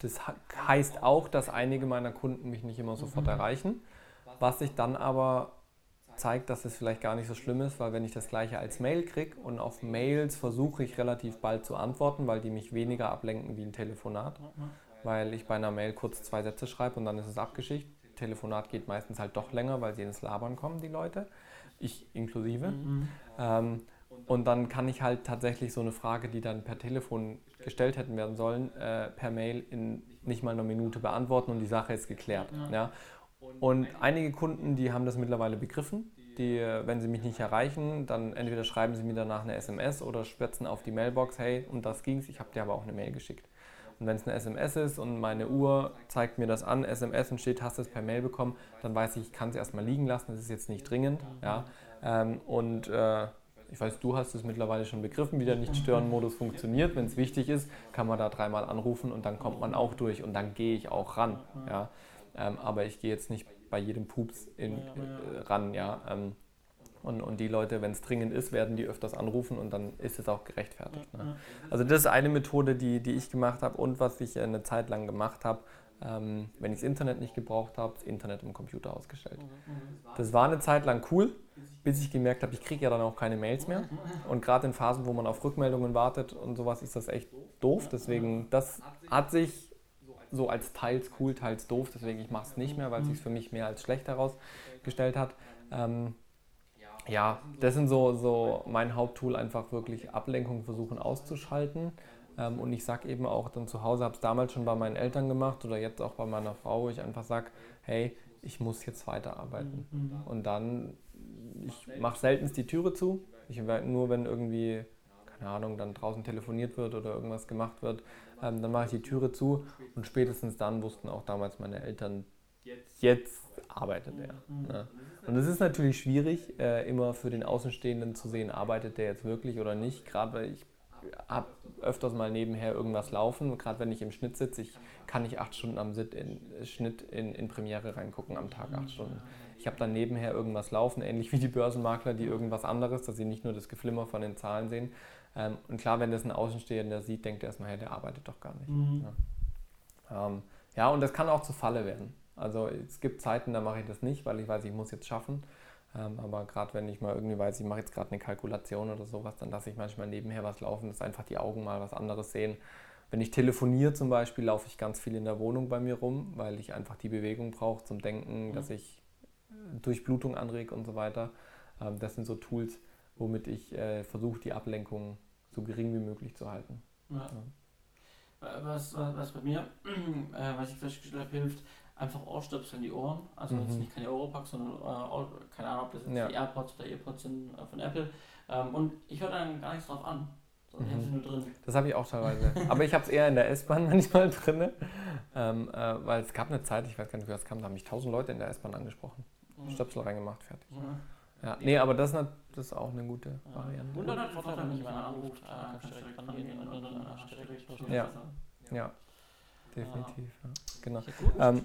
Das heißt auch, dass einige meiner Kunden mich nicht immer sofort Mhm. erreichen, was sich dann aber zeigt, dass es vielleicht gar nicht so schlimm ist, weil wenn ich das gleiche als Mail kriege und auf Mails versuche ich relativ bald zu antworten, weil die mich weniger ablenken wie ein Telefonat, weil ich bei einer Mail kurz zwei Sätze schreibe und dann ist es abgeschickt. Telefonat geht meistens halt doch länger, weil sie ins Labern kommen, die Leute, ich inklusive. Mhm. Ähm, und dann kann ich halt tatsächlich so eine Frage, die dann per Telefon gestellt hätten werden sollen, äh, per Mail in nicht mal einer Minute beantworten und die Sache ist geklärt. Ja. Ja. Und einige Kunden, die haben das mittlerweile begriffen. Die, äh, wenn sie mich nicht erreichen, dann entweder schreiben sie mir danach eine SMS oder schwätzen auf die Mailbox, hey, um das ging's, ich habe dir aber auch eine Mail geschickt. Und wenn es eine SMS ist und meine Uhr zeigt mir das an, SMS und steht, hast du es per Mail bekommen, dann weiß ich, ich kann es erstmal liegen lassen, das ist jetzt nicht dringend. Ja. Ähm, und äh, ich weiß, du hast es mittlerweile schon begriffen, wie der Nicht-Stören-Modus funktioniert. Wenn es wichtig ist, kann man da dreimal anrufen und dann kommt man auch durch und dann gehe ich auch ran. Ja. Ähm, aber ich gehe jetzt nicht bei jedem Pups in, äh, ran. Ja. Ähm, und, und die Leute, wenn es dringend ist, werden die öfters anrufen und dann ist es auch gerechtfertigt. Ne? Also das ist eine Methode, die, die ich gemacht habe und was ich eine Zeit lang gemacht habe, ähm, wenn ich das Internet nicht gebraucht habe, das Internet im Computer ausgestellt. Das war eine Zeit lang cool, bis ich gemerkt habe, ich kriege ja dann auch keine Mails mehr. Und gerade in Phasen, wo man auf Rückmeldungen wartet und sowas, ist das echt doof. Deswegen, das hat sich so als teils cool, teils doof. Deswegen, ich mache es nicht mehr, weil es sich für mich mehr als schlecht herausgestellt hat. Ähm, ja, das sind so, so mein Haupttool, einfach wirklich Ablenkung versuchen auszuschalten. Ähm, und ich sage eben auch dann zu Hause, habe es damals schon bei meinen Eltern gemacht oder jetzt auch bei meiner Frau, wo ich einfach sage, hey, ich muss jetzt weiterarbeiten. Mhm. Und dann, ich mache selten die Türe zu. Ich, nur wenn irgendwie, keine Ahnung, dann draußen telefoniert wird oder irgendwas gemacht wird, ähm, dann mache ich die Türe zu. Und spätestens dann wussten auch damals meine Eltern, jetzt arbeitet er. Ne? Und es ist natürlich schwierig, äh, immer für den Außenstehenden zu sehen, arbeitet der jetzt wirklich oder nicht. Gerade weil ich habe öfters mal nebenher irgendwas laufen. Gerade wenn ich im Schnitt sitze, ich kann nicht acht Stunden am Sit in, Schnitt in, in Premiere reingucken am Tag, acht Stunden. Ich habe dann nebenher irgendwas laufen, ähnlich wie die Börsenmakler, die irgendwas anderes, dass sie nicht nur das Geflimmer von den Zahlen sehen. Ähm, und klar, wenn das ein Außenstehender sieht, denkt er erstmal, hey, der arbeitet doch gar nicht. Mhm. Ja. Ähm, ja, und das kann auch zu Falle werden. Also es gibt Zeiten, da mache ich das nicht, weil ich weiß, ich muss jetzt schaffen. Ähm, aber gerade wenn ich mal irgendwie weiß, ich mache jetzt gerade eine Kalkulation oder sowas, dann lasse ich manchmal nebenher was laufen, dass einfach die Augen mal was anderes sehen. Wenn ich telefoniere zum Beispiel, laufe ich ganz viel in der Wohnung bei mir rum, weil ich einfach die Bewegung brauche zum Denken, Mhm. dass ich Durchblutung anrege und so weiter. Ähm, das sind so Tools, womit ich äh, versuche, die Ablenkung so gering wie möglich zu halten. Ja. Was, was, was bei mir, äh, was ich festgestellt habe, hilft, einfach Ohrstöpsel in die Ohren. Also Mhm. jetzt nicht keine Oropax, sondern äh, keine Ahnung, ob das jetzt Ja. die AirPods oder Earpods sind äh, von Apple. Ähm, und ich höre dann gar nichts drauf an. So, Ich Mhm. nur drin. Das habe ich auch teilweise. Aber ich habe es eher in der S-Bahn manchmal drin. Ähm, äh, weil es gab eine Zeit, ich weiß gar nicht, wie das kam, da haben mich tausend Leute in der S-Bahn angesprochen. Mhm. Stöpsel reingemacht, fertig. Ja. Ja, nee, aber das ist, das ist auch eine gute Ja. Variante. Und dann hat Vorteil, wenn jemand anruft, äh, kannst du direkt rangehen und dann direkt Ja. Ja, definitiv. Ja. Genau. Ja, gut. Ähm,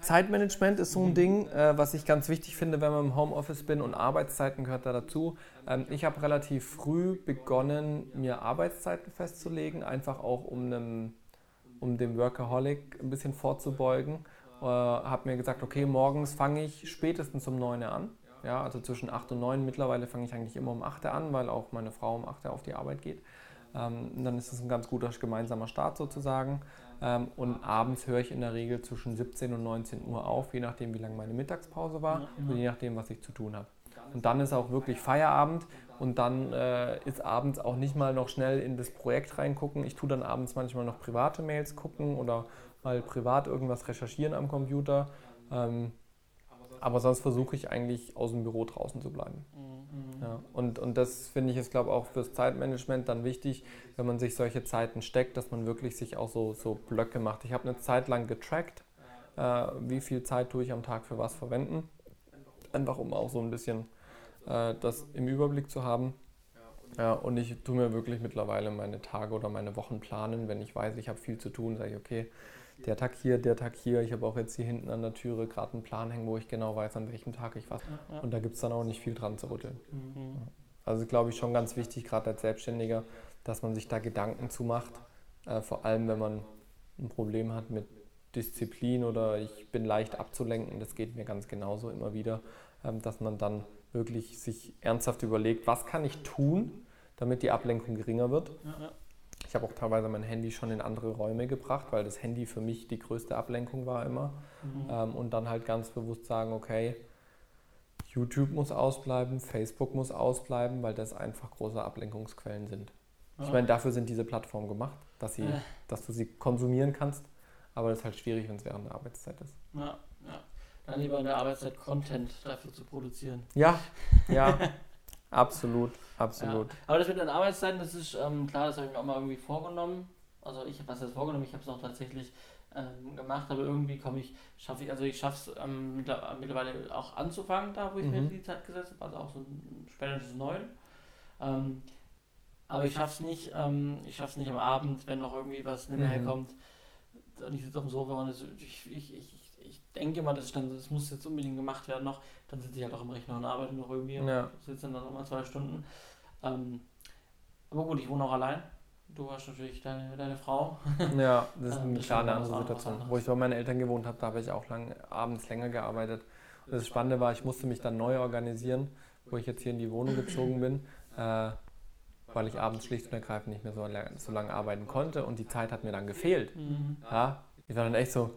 Zeitmanagement ist so ein Ding, äh, was ich ganz wichtig finde, wenn man im Homeoffice bin und Arbeitszeiten gehört da dazu. Ähm, ich habe relativ früh begonnen, mir Arbeitszeiten festzulegen, einfach auch um, einem, um dem Workaholic ein bisschen vorzubeugen. Äh, habe mir gesagt, okay, morgens fange ich spätestens um 9 Uhr an. Ja, also zwischen 8 und 9. Mittlerweile fange ich eigentlich immer um 8 Uhr an, weil auch meine Frau um 8 Uhr auf die Arbeit geht. Ähm, dann ist es ein ganz guter gemeinsamer Start sozusagen. Ähm, und abends höre ich in der Regel zwischen 17 und 19 Uhr auf, je nachdem, wie lange meine Mittagspause war und je nachdem, was ich zu tun habe. Und dann ist auch wirklich Feierabend und dann äh, ist abends auch nicht mal noch schnell in das Projekt reingucken. Ich tue dann abends manchmal noch private Mails gucken oder mal privat irgendwas recherchieren am Computer. Ähm, aber sonst versuche ich eigentlich aus dem Büro draußen zu bleiben. Mhm. Ja, und, und das finde ich ist, glaube ich, auch fürs Zeitmanagement dann wichtig, wenn man sich solche Zeiten steckt, dass man wirklich sich auch so, so Blöcke macht. Ich habe eine Zeit lang getrackt, äh, wie viel Zeit tue ich am Tag für was verwenden. Einfach um auch so ein bisschen äh, das im Überblick zu haben. Ja, und ich tue mir wirklich mittlerweile meine Tage oder meine Wochen planen. Wenn ich weiß, ich habe viel zu tun, sage ich, okay, der Tag hier, der Tag hier. Ich habe auch jetzt hier hinten an der Türe gerade einen Plan hängen, wo ich genau weiß, an welchem Tag ich was. Ja. Und da gibt es dann auch nicht viel dran zu rütteln. Mhm. Also glaube ich schon ganz wichtig, gerade als Selbstständiger, dass man sich da Gedanken zu macht. Äh, vor allem, wenn man ein Problem hat mit Disziplin oder ich bin leicht abzulenken, das geht mir ganz genauso immer wieder, ähm, dass man dann wirklich sich ernsthaft überlegt, was kann ich tun, damit die Ablenkung geringer wird. Ja, ja. Ich habe auch teilweise mein Handy schon in andere Räume gebracht, weil das Handy für mich die größte Ablenkung war immer. Mhm. Ähm, und dann halt ganz bewusst sagen, okay, YouTube muss ausbleiben, Facebook muss ausbleiben, weil das einfach große Ablenkungsquellen sind. Ich meine, dafür sind diese Plattformen gemacht, dass, sie, Ja. dass du sie konsumieren kannst, aber das ist halt schwierig, wenn es während der Arbeitszeit ist. Ja, ja. Dann lieber in der Arbeitszeit Content dafür zu produzieren. Ja, ja, absolut, absolut. Aber das mit den Arbeitszeiten, das ist ähm, klar, das habe ich mir auch mal irgendwie vorgenommen. Also ich habe was jetzt vorgenommen, ich habe es auch tatsächlich ähm, gemacht, aber irgendwie komme ich, schaffe ich, also ich schaffe es ähm, mittler- mittlerweile auch anzufangen, da wo ich mir Mhm. die Zeit gesetzt habe, also auch so ein spätestens neun. Ähm, aber ich schaffe es nicht, ähm, ich schaffe es nicht am Abend, wenn noch irgendwie was mehr Mhm. herkommt. Und ich sitze auf dem Sofa und das, ich, ich, ich denke mal, das, ist dann, das muss jetzt unbedingt gemacht werden noch. Dann sitze ich halt auch im Rechner und arbeite noch irgendwie Ja. sitze dann nochmal zwei Stunden. Ähm, aber gut, ich wohne auch allein. Du hast natürlich deine, deine Frau. Ja, das ist Ja, eine klar eine andere Situation. Wo ich bei meinen Eltern gewohnt habe, da habe ich auch lang, abends länger gearbeitet. Und das Spannende war, ich musste mich dann neu organisieren, wo ich jetzt hier in die Wohnung gezogen bin, äh, weil ich abends schlicht und ergreifend nicht mehr so, so lange arbeiten konnte und die Zeit hat mir dann gefehlt. Mhm. Ja, ich war dann echt so,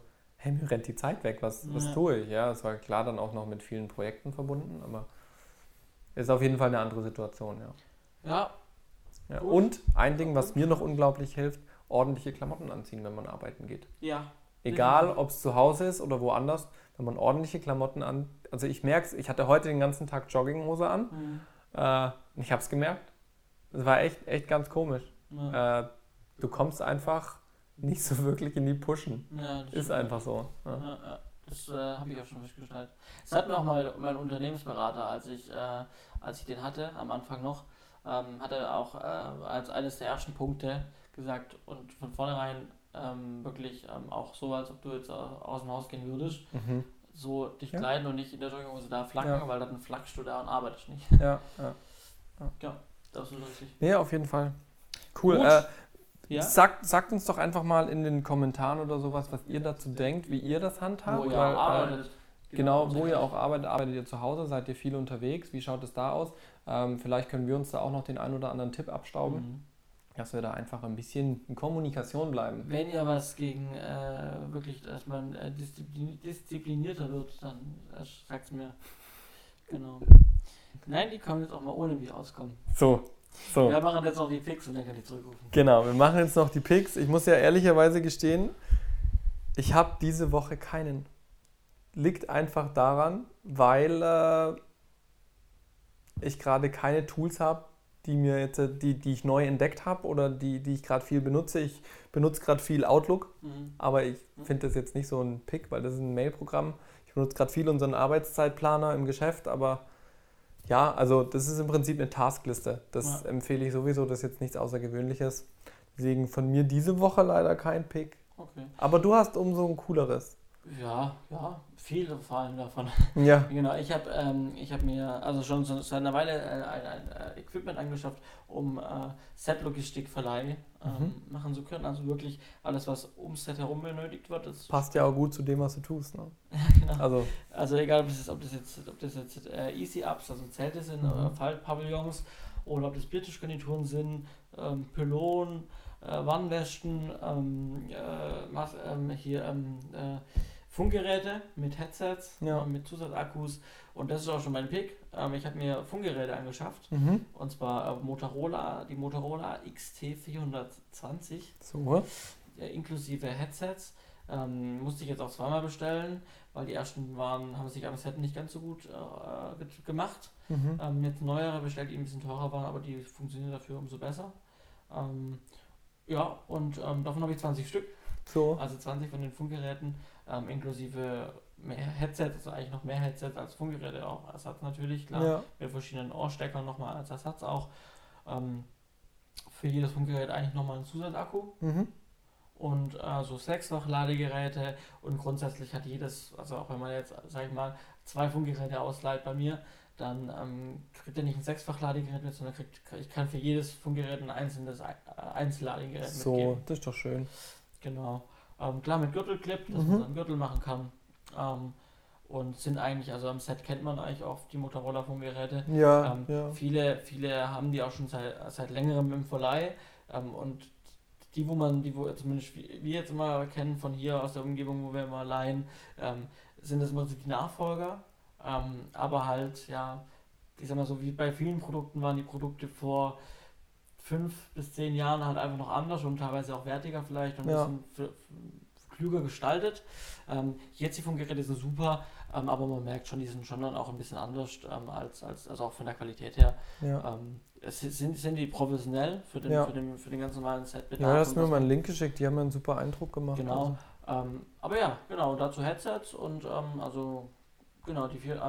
hey, mir rennt die Zeit weg, was, was Ja. tue ich? Ja, es war klar dann auch noch mit vielen Projekten verbunden, aber ist auf jeden Fall eine andere Situation, ja. Ja, ja. Und ein Ding, was mir noch unglaublich hilft, ordentliche Klamotten anziehen, wenn man arbeiten geht. ja. Egal, ob es zu Hause ist oder woanders, wenn man ordentliche Klamotten an. Also ich merke es, ich hatte heute den ganzen Tag Jogginghose an. Mhm. Äh, ich habe es gemerkt. Es war echt, echt ganz komisch. Ja. Äh, du kommst einfach nicht so wirklich in die Pushen. Ja, das Ist stimmt. einfach so. Ja. Ja, ja. Das äh, habe ich auch schon festgestellt. Es hat mir auch mal mein Unternehmensberater, als ich, äh, als ich den hatte, am Anfang noch, ähm, hat er auch äh, als eines der ersten Punkte gesagt und von vornherein ähm, wirklich ähm, auch so, als ob du jetzt äh, aus dem Haus gehen würdest, Mhm. so dich Ja. kleiden und nicht in der Jogginghose da flacken, Ja. weil dann flackst du da und arbeitest nicht. Ja, ja. Das ist richtig. Nee, auf jeden Fall. Cool. Äh, Ja? sagt, sagt uns doch einfach mal in den Kommentaren oder sowas, was ihr dazu denkt, wie ihr das handhabt. Wo ihr weil, äh, arbeitet. Genau, wo ihr auch arbeitet, arbeitet ihr zu Hause, seid ihr viel unterwegs, wie schaut es da aus? Ähm, vielleicht können wir uns da auch noch den einen oder anderen Tipp abstauben, Mhm. dass wir da einfach ein bisschen in Kommunikation bleiben. Wenn ihr was gegen äh, wirklich, dass man äh, disziplin disziplinierter wird, dann äh, sagt's mir. Genau. Nein, die können jetzt auch mal ohne mich auskommen. So, so. Wir machen jetzt noch die Fix und dann kann ich zurückrufen. Genau, wir machen jetzt noch die Picks. Ich muss ja ehrlicherweise gestehen, ich habe diese Woche keinen. Liegt einfach daran, weil äh, ich gerade keine Tools habe, die mir jetzt, äh, die, die ich neu entdeckt habe oder die, die ich gerade viel benutze. Ich benutze gerade viel Outlook, Mhm. aber ich finde das jetzt nicht so ein Pick, weil das ist ein Mail-Programm. Ich benutze gerade viel unseren Arbeitszeitplaner im Geschäft, aber Ja, also das ist im Prinzip eine Taskliste. Das Ja. empfehle ich sowieso, das ist jetzt nichts Außergewöhnliches. Deswegen von mir diese Woche leider kein Pick. Okay. Aber du hast umso ein cooleres. Ja, ja, viele fallen davon. Ja. Genau, ich habe ähm, ich hab mir also schon seit einer Weile äh, ein, ein äh, Equipment angeschafft, um äh, Set-Logistikverleih ähm, Mhm. machen zu können. Also wirklich alles, was ums Set herum benötigt wird. Das Passt ja auch gut zu dem, was du tust. Ne? genau. Also, Also egal, ob das jetzt, ob das jetzt, ob das jetzt äh, Easy-Ups, also Zelte sind, Mhm. oder Fallpavillons, oder ob das Biertischgarnituren sind, ähm, Pylonen, Warnwesten, ähm, äh, was, ähm, hier ähm, äh, Funkgeräte mit Headsets, Ja. äh, mit Zusatzakkus. Und das ist auch schon mein Pick. Ähm, ich habe mir Funkgeräte angeschafft. mhm. Und zwar äh, Motorola, die Motorola XT420 so. inklusive Headsets. Ähm, musste ich jetzt auch zweimal bestellen, weil die ersten waren, haben sich am Set nicht ganz so gut äh, ge- gemacht. Mhm. Ähm, jetzt neuere bestellt, die ein bisschen teurer waren, aber die funktionieren dafür umso besser. Ja, und ähm, davon habe ich 20 Stück, So. also 20 von den Funkgeräten, ähm, inklusive mehr Headsets, also eigentlich noch mehr Headsets als Funkgeräte, auch Ersatz natürlich, klar Ja. mit verschiedenen Ohrsteckern nochmal als Ersatz auch. Ähm, für jedes Funkgerät eigentlich nochmal ein Zusatzakku Mhm. und äh, so sechsfach Ladegeräte und grundsätzlich hat jedes, also auch wenn man jetzt, sag ich mal, zwei Funkgeräte ausleiht bei mir, dann ähm, kriegt er nicht ein sechsfach Ladegerät mit, sondern kriegt, ich kann für jedes Funkgerät ein einzelnes äh, Einzelladegerät So, mitgeben. das ist doch schön. Genau. Ähm, klar mit Gürtelclip, dass Mhm. man so einen Gürtel machen kann. Ähm, und sind eigentlich, also am Set kennt man eigentlich auch die Motorola Funkgeräte. Ja, Ähm, ja. Viele, viele haben die auch schon seit, seit längerem im Verleih. Ähm, und die, wo man, die, wo zumindest wir wir jetzt immer kennen von hier aus der Umgebung, wo wir immer leihen, ähm, sind das im Prinzip die Nachfolger. Ähm, aber halt, ja, ich sag mal so, wie bei vielen Produkten waren die Produkte vor fünf bis zehn Jahren halt einfach noch anders und teilweise auch wertiger vielleicht und Ja. ein bisschen klüger gestaltet. Ähm, jetzt die Funkgeräte sind super, ähm, aber man merkt schon, die sind schon dann auch ein bisschen anders ähm, als, als, also auch von der Qualität her. Ja. Ähm, es sind, sind die professionell für den, Ja. für den, für den ganz normalen Setbedarf. Ja, du hast mir mal einen Link geschickt, die haben einen super Eindruck gemacht. Genau. Ähm, aber ja, genau, dazu Headsets und ähm, also genau, die vier.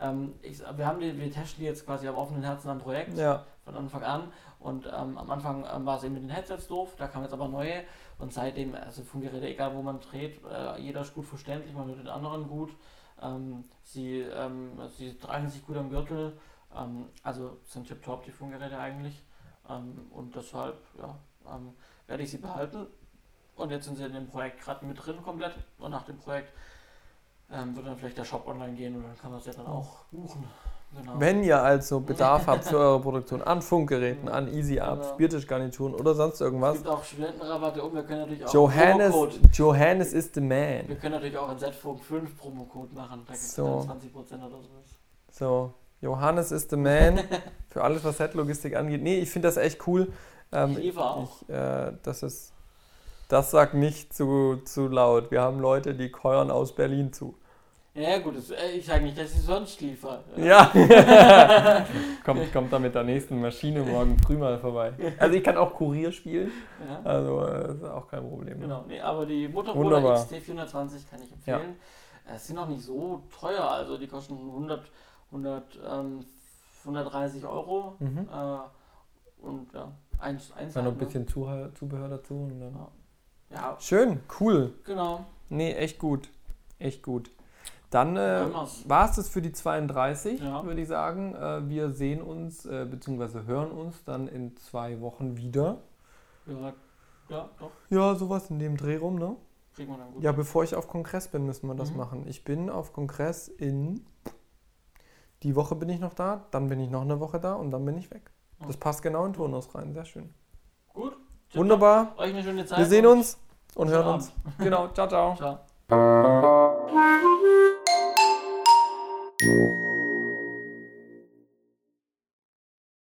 Ähm, ich, wir haben die, wir testen die jetzt quasi am offenen Herzen am Projekt ja, von Anfang an. Und ähm, am Anfang ähm, war es eben mit den Headsets doof, da kamen jetzt aber neue und seitdem, also Funkgeräte, egal wo man dreht, äh, jeder ist gut verständlich, man hört den anderen gut. Ähm, sie, ähm, sie tragen sich gut am Gürtel, ähm, also sind tipptopp die Funkgeräte eigentlich. Und deshalb ja, ähm, werde ich sie behalten. Und jetzt sind sie in dem Projekt gerade mit drin komplett. Und nach dem Projekt ähm, wird dann vielleicht der Shop online gehen und dann kann man es ja dann auch buchen. Genau. Wenn ihr also Bedarf habt für eure Produktion an Funkgeräten, an Easy Ups, Genau. Biertischgarnituren oder sonst es irgendwas, gibt auch Studentenrabatte und wir können natürlich auch Johannes, Promocode. Johannes is the Wir man. können natürlich auch einen Z-Funk 5 Promocode machen. Da gibt es So. dann 20% oder sowas. So, Johannes is the man für alles, was Set-Logistik angeht. Nee, ich finde das echt cool. Ähm, Ich liefere auch. Ich, äh, das ist, das sagt nicht zu, zu laut. Wir haben Leute, die keuern aus Berlin zu. Ja gut, äh, ich sage nicht, dass ich sonst liefere. Ja. kommt, kommt da mit der nächsten Maschine morgen früh mal vorbei. Also ich kann auch Kurier spielen. Ja. Also äh, das ist auch kein Problem. Genau, nee, aber die Motorola Wunderbar. XT420 kann ich empfehlen. Äh, Es sind auch nicht so teuer, also die kosten 100, 100, ähm, 130 Euro. Mhm. Äh, und ja, eins, eins Dann noch ein halt, ne? bisschen Zubehör dazu. Und dann Ja, Schön, cool. genau. Nee, echt gut. Echt gut. Dann äh, war es das für die 32, Ja. würde ich sagen. Äh, wir sehen uns, äh, beziehungsweise hören uns dann in zwei Wochen wieder. Ja, ja, doch, Ja, sowas in dem Dreh rum, ne? kriegen wir dann gut. Ja, bevor ich auf Kongress bin, müssen wir das Mhm. machen. Ich bin auf Kongress in. Die Woche bin ich noch da, dann bin ich noch eine Woche da und dann bin ich weg. Das passt genau in Turnus rein, sehr schön. Wunderbar. Euch eine schöne Zeit. Wir sehen uns und hören Abend. uns. Genau, ciao, ciao. Ciao.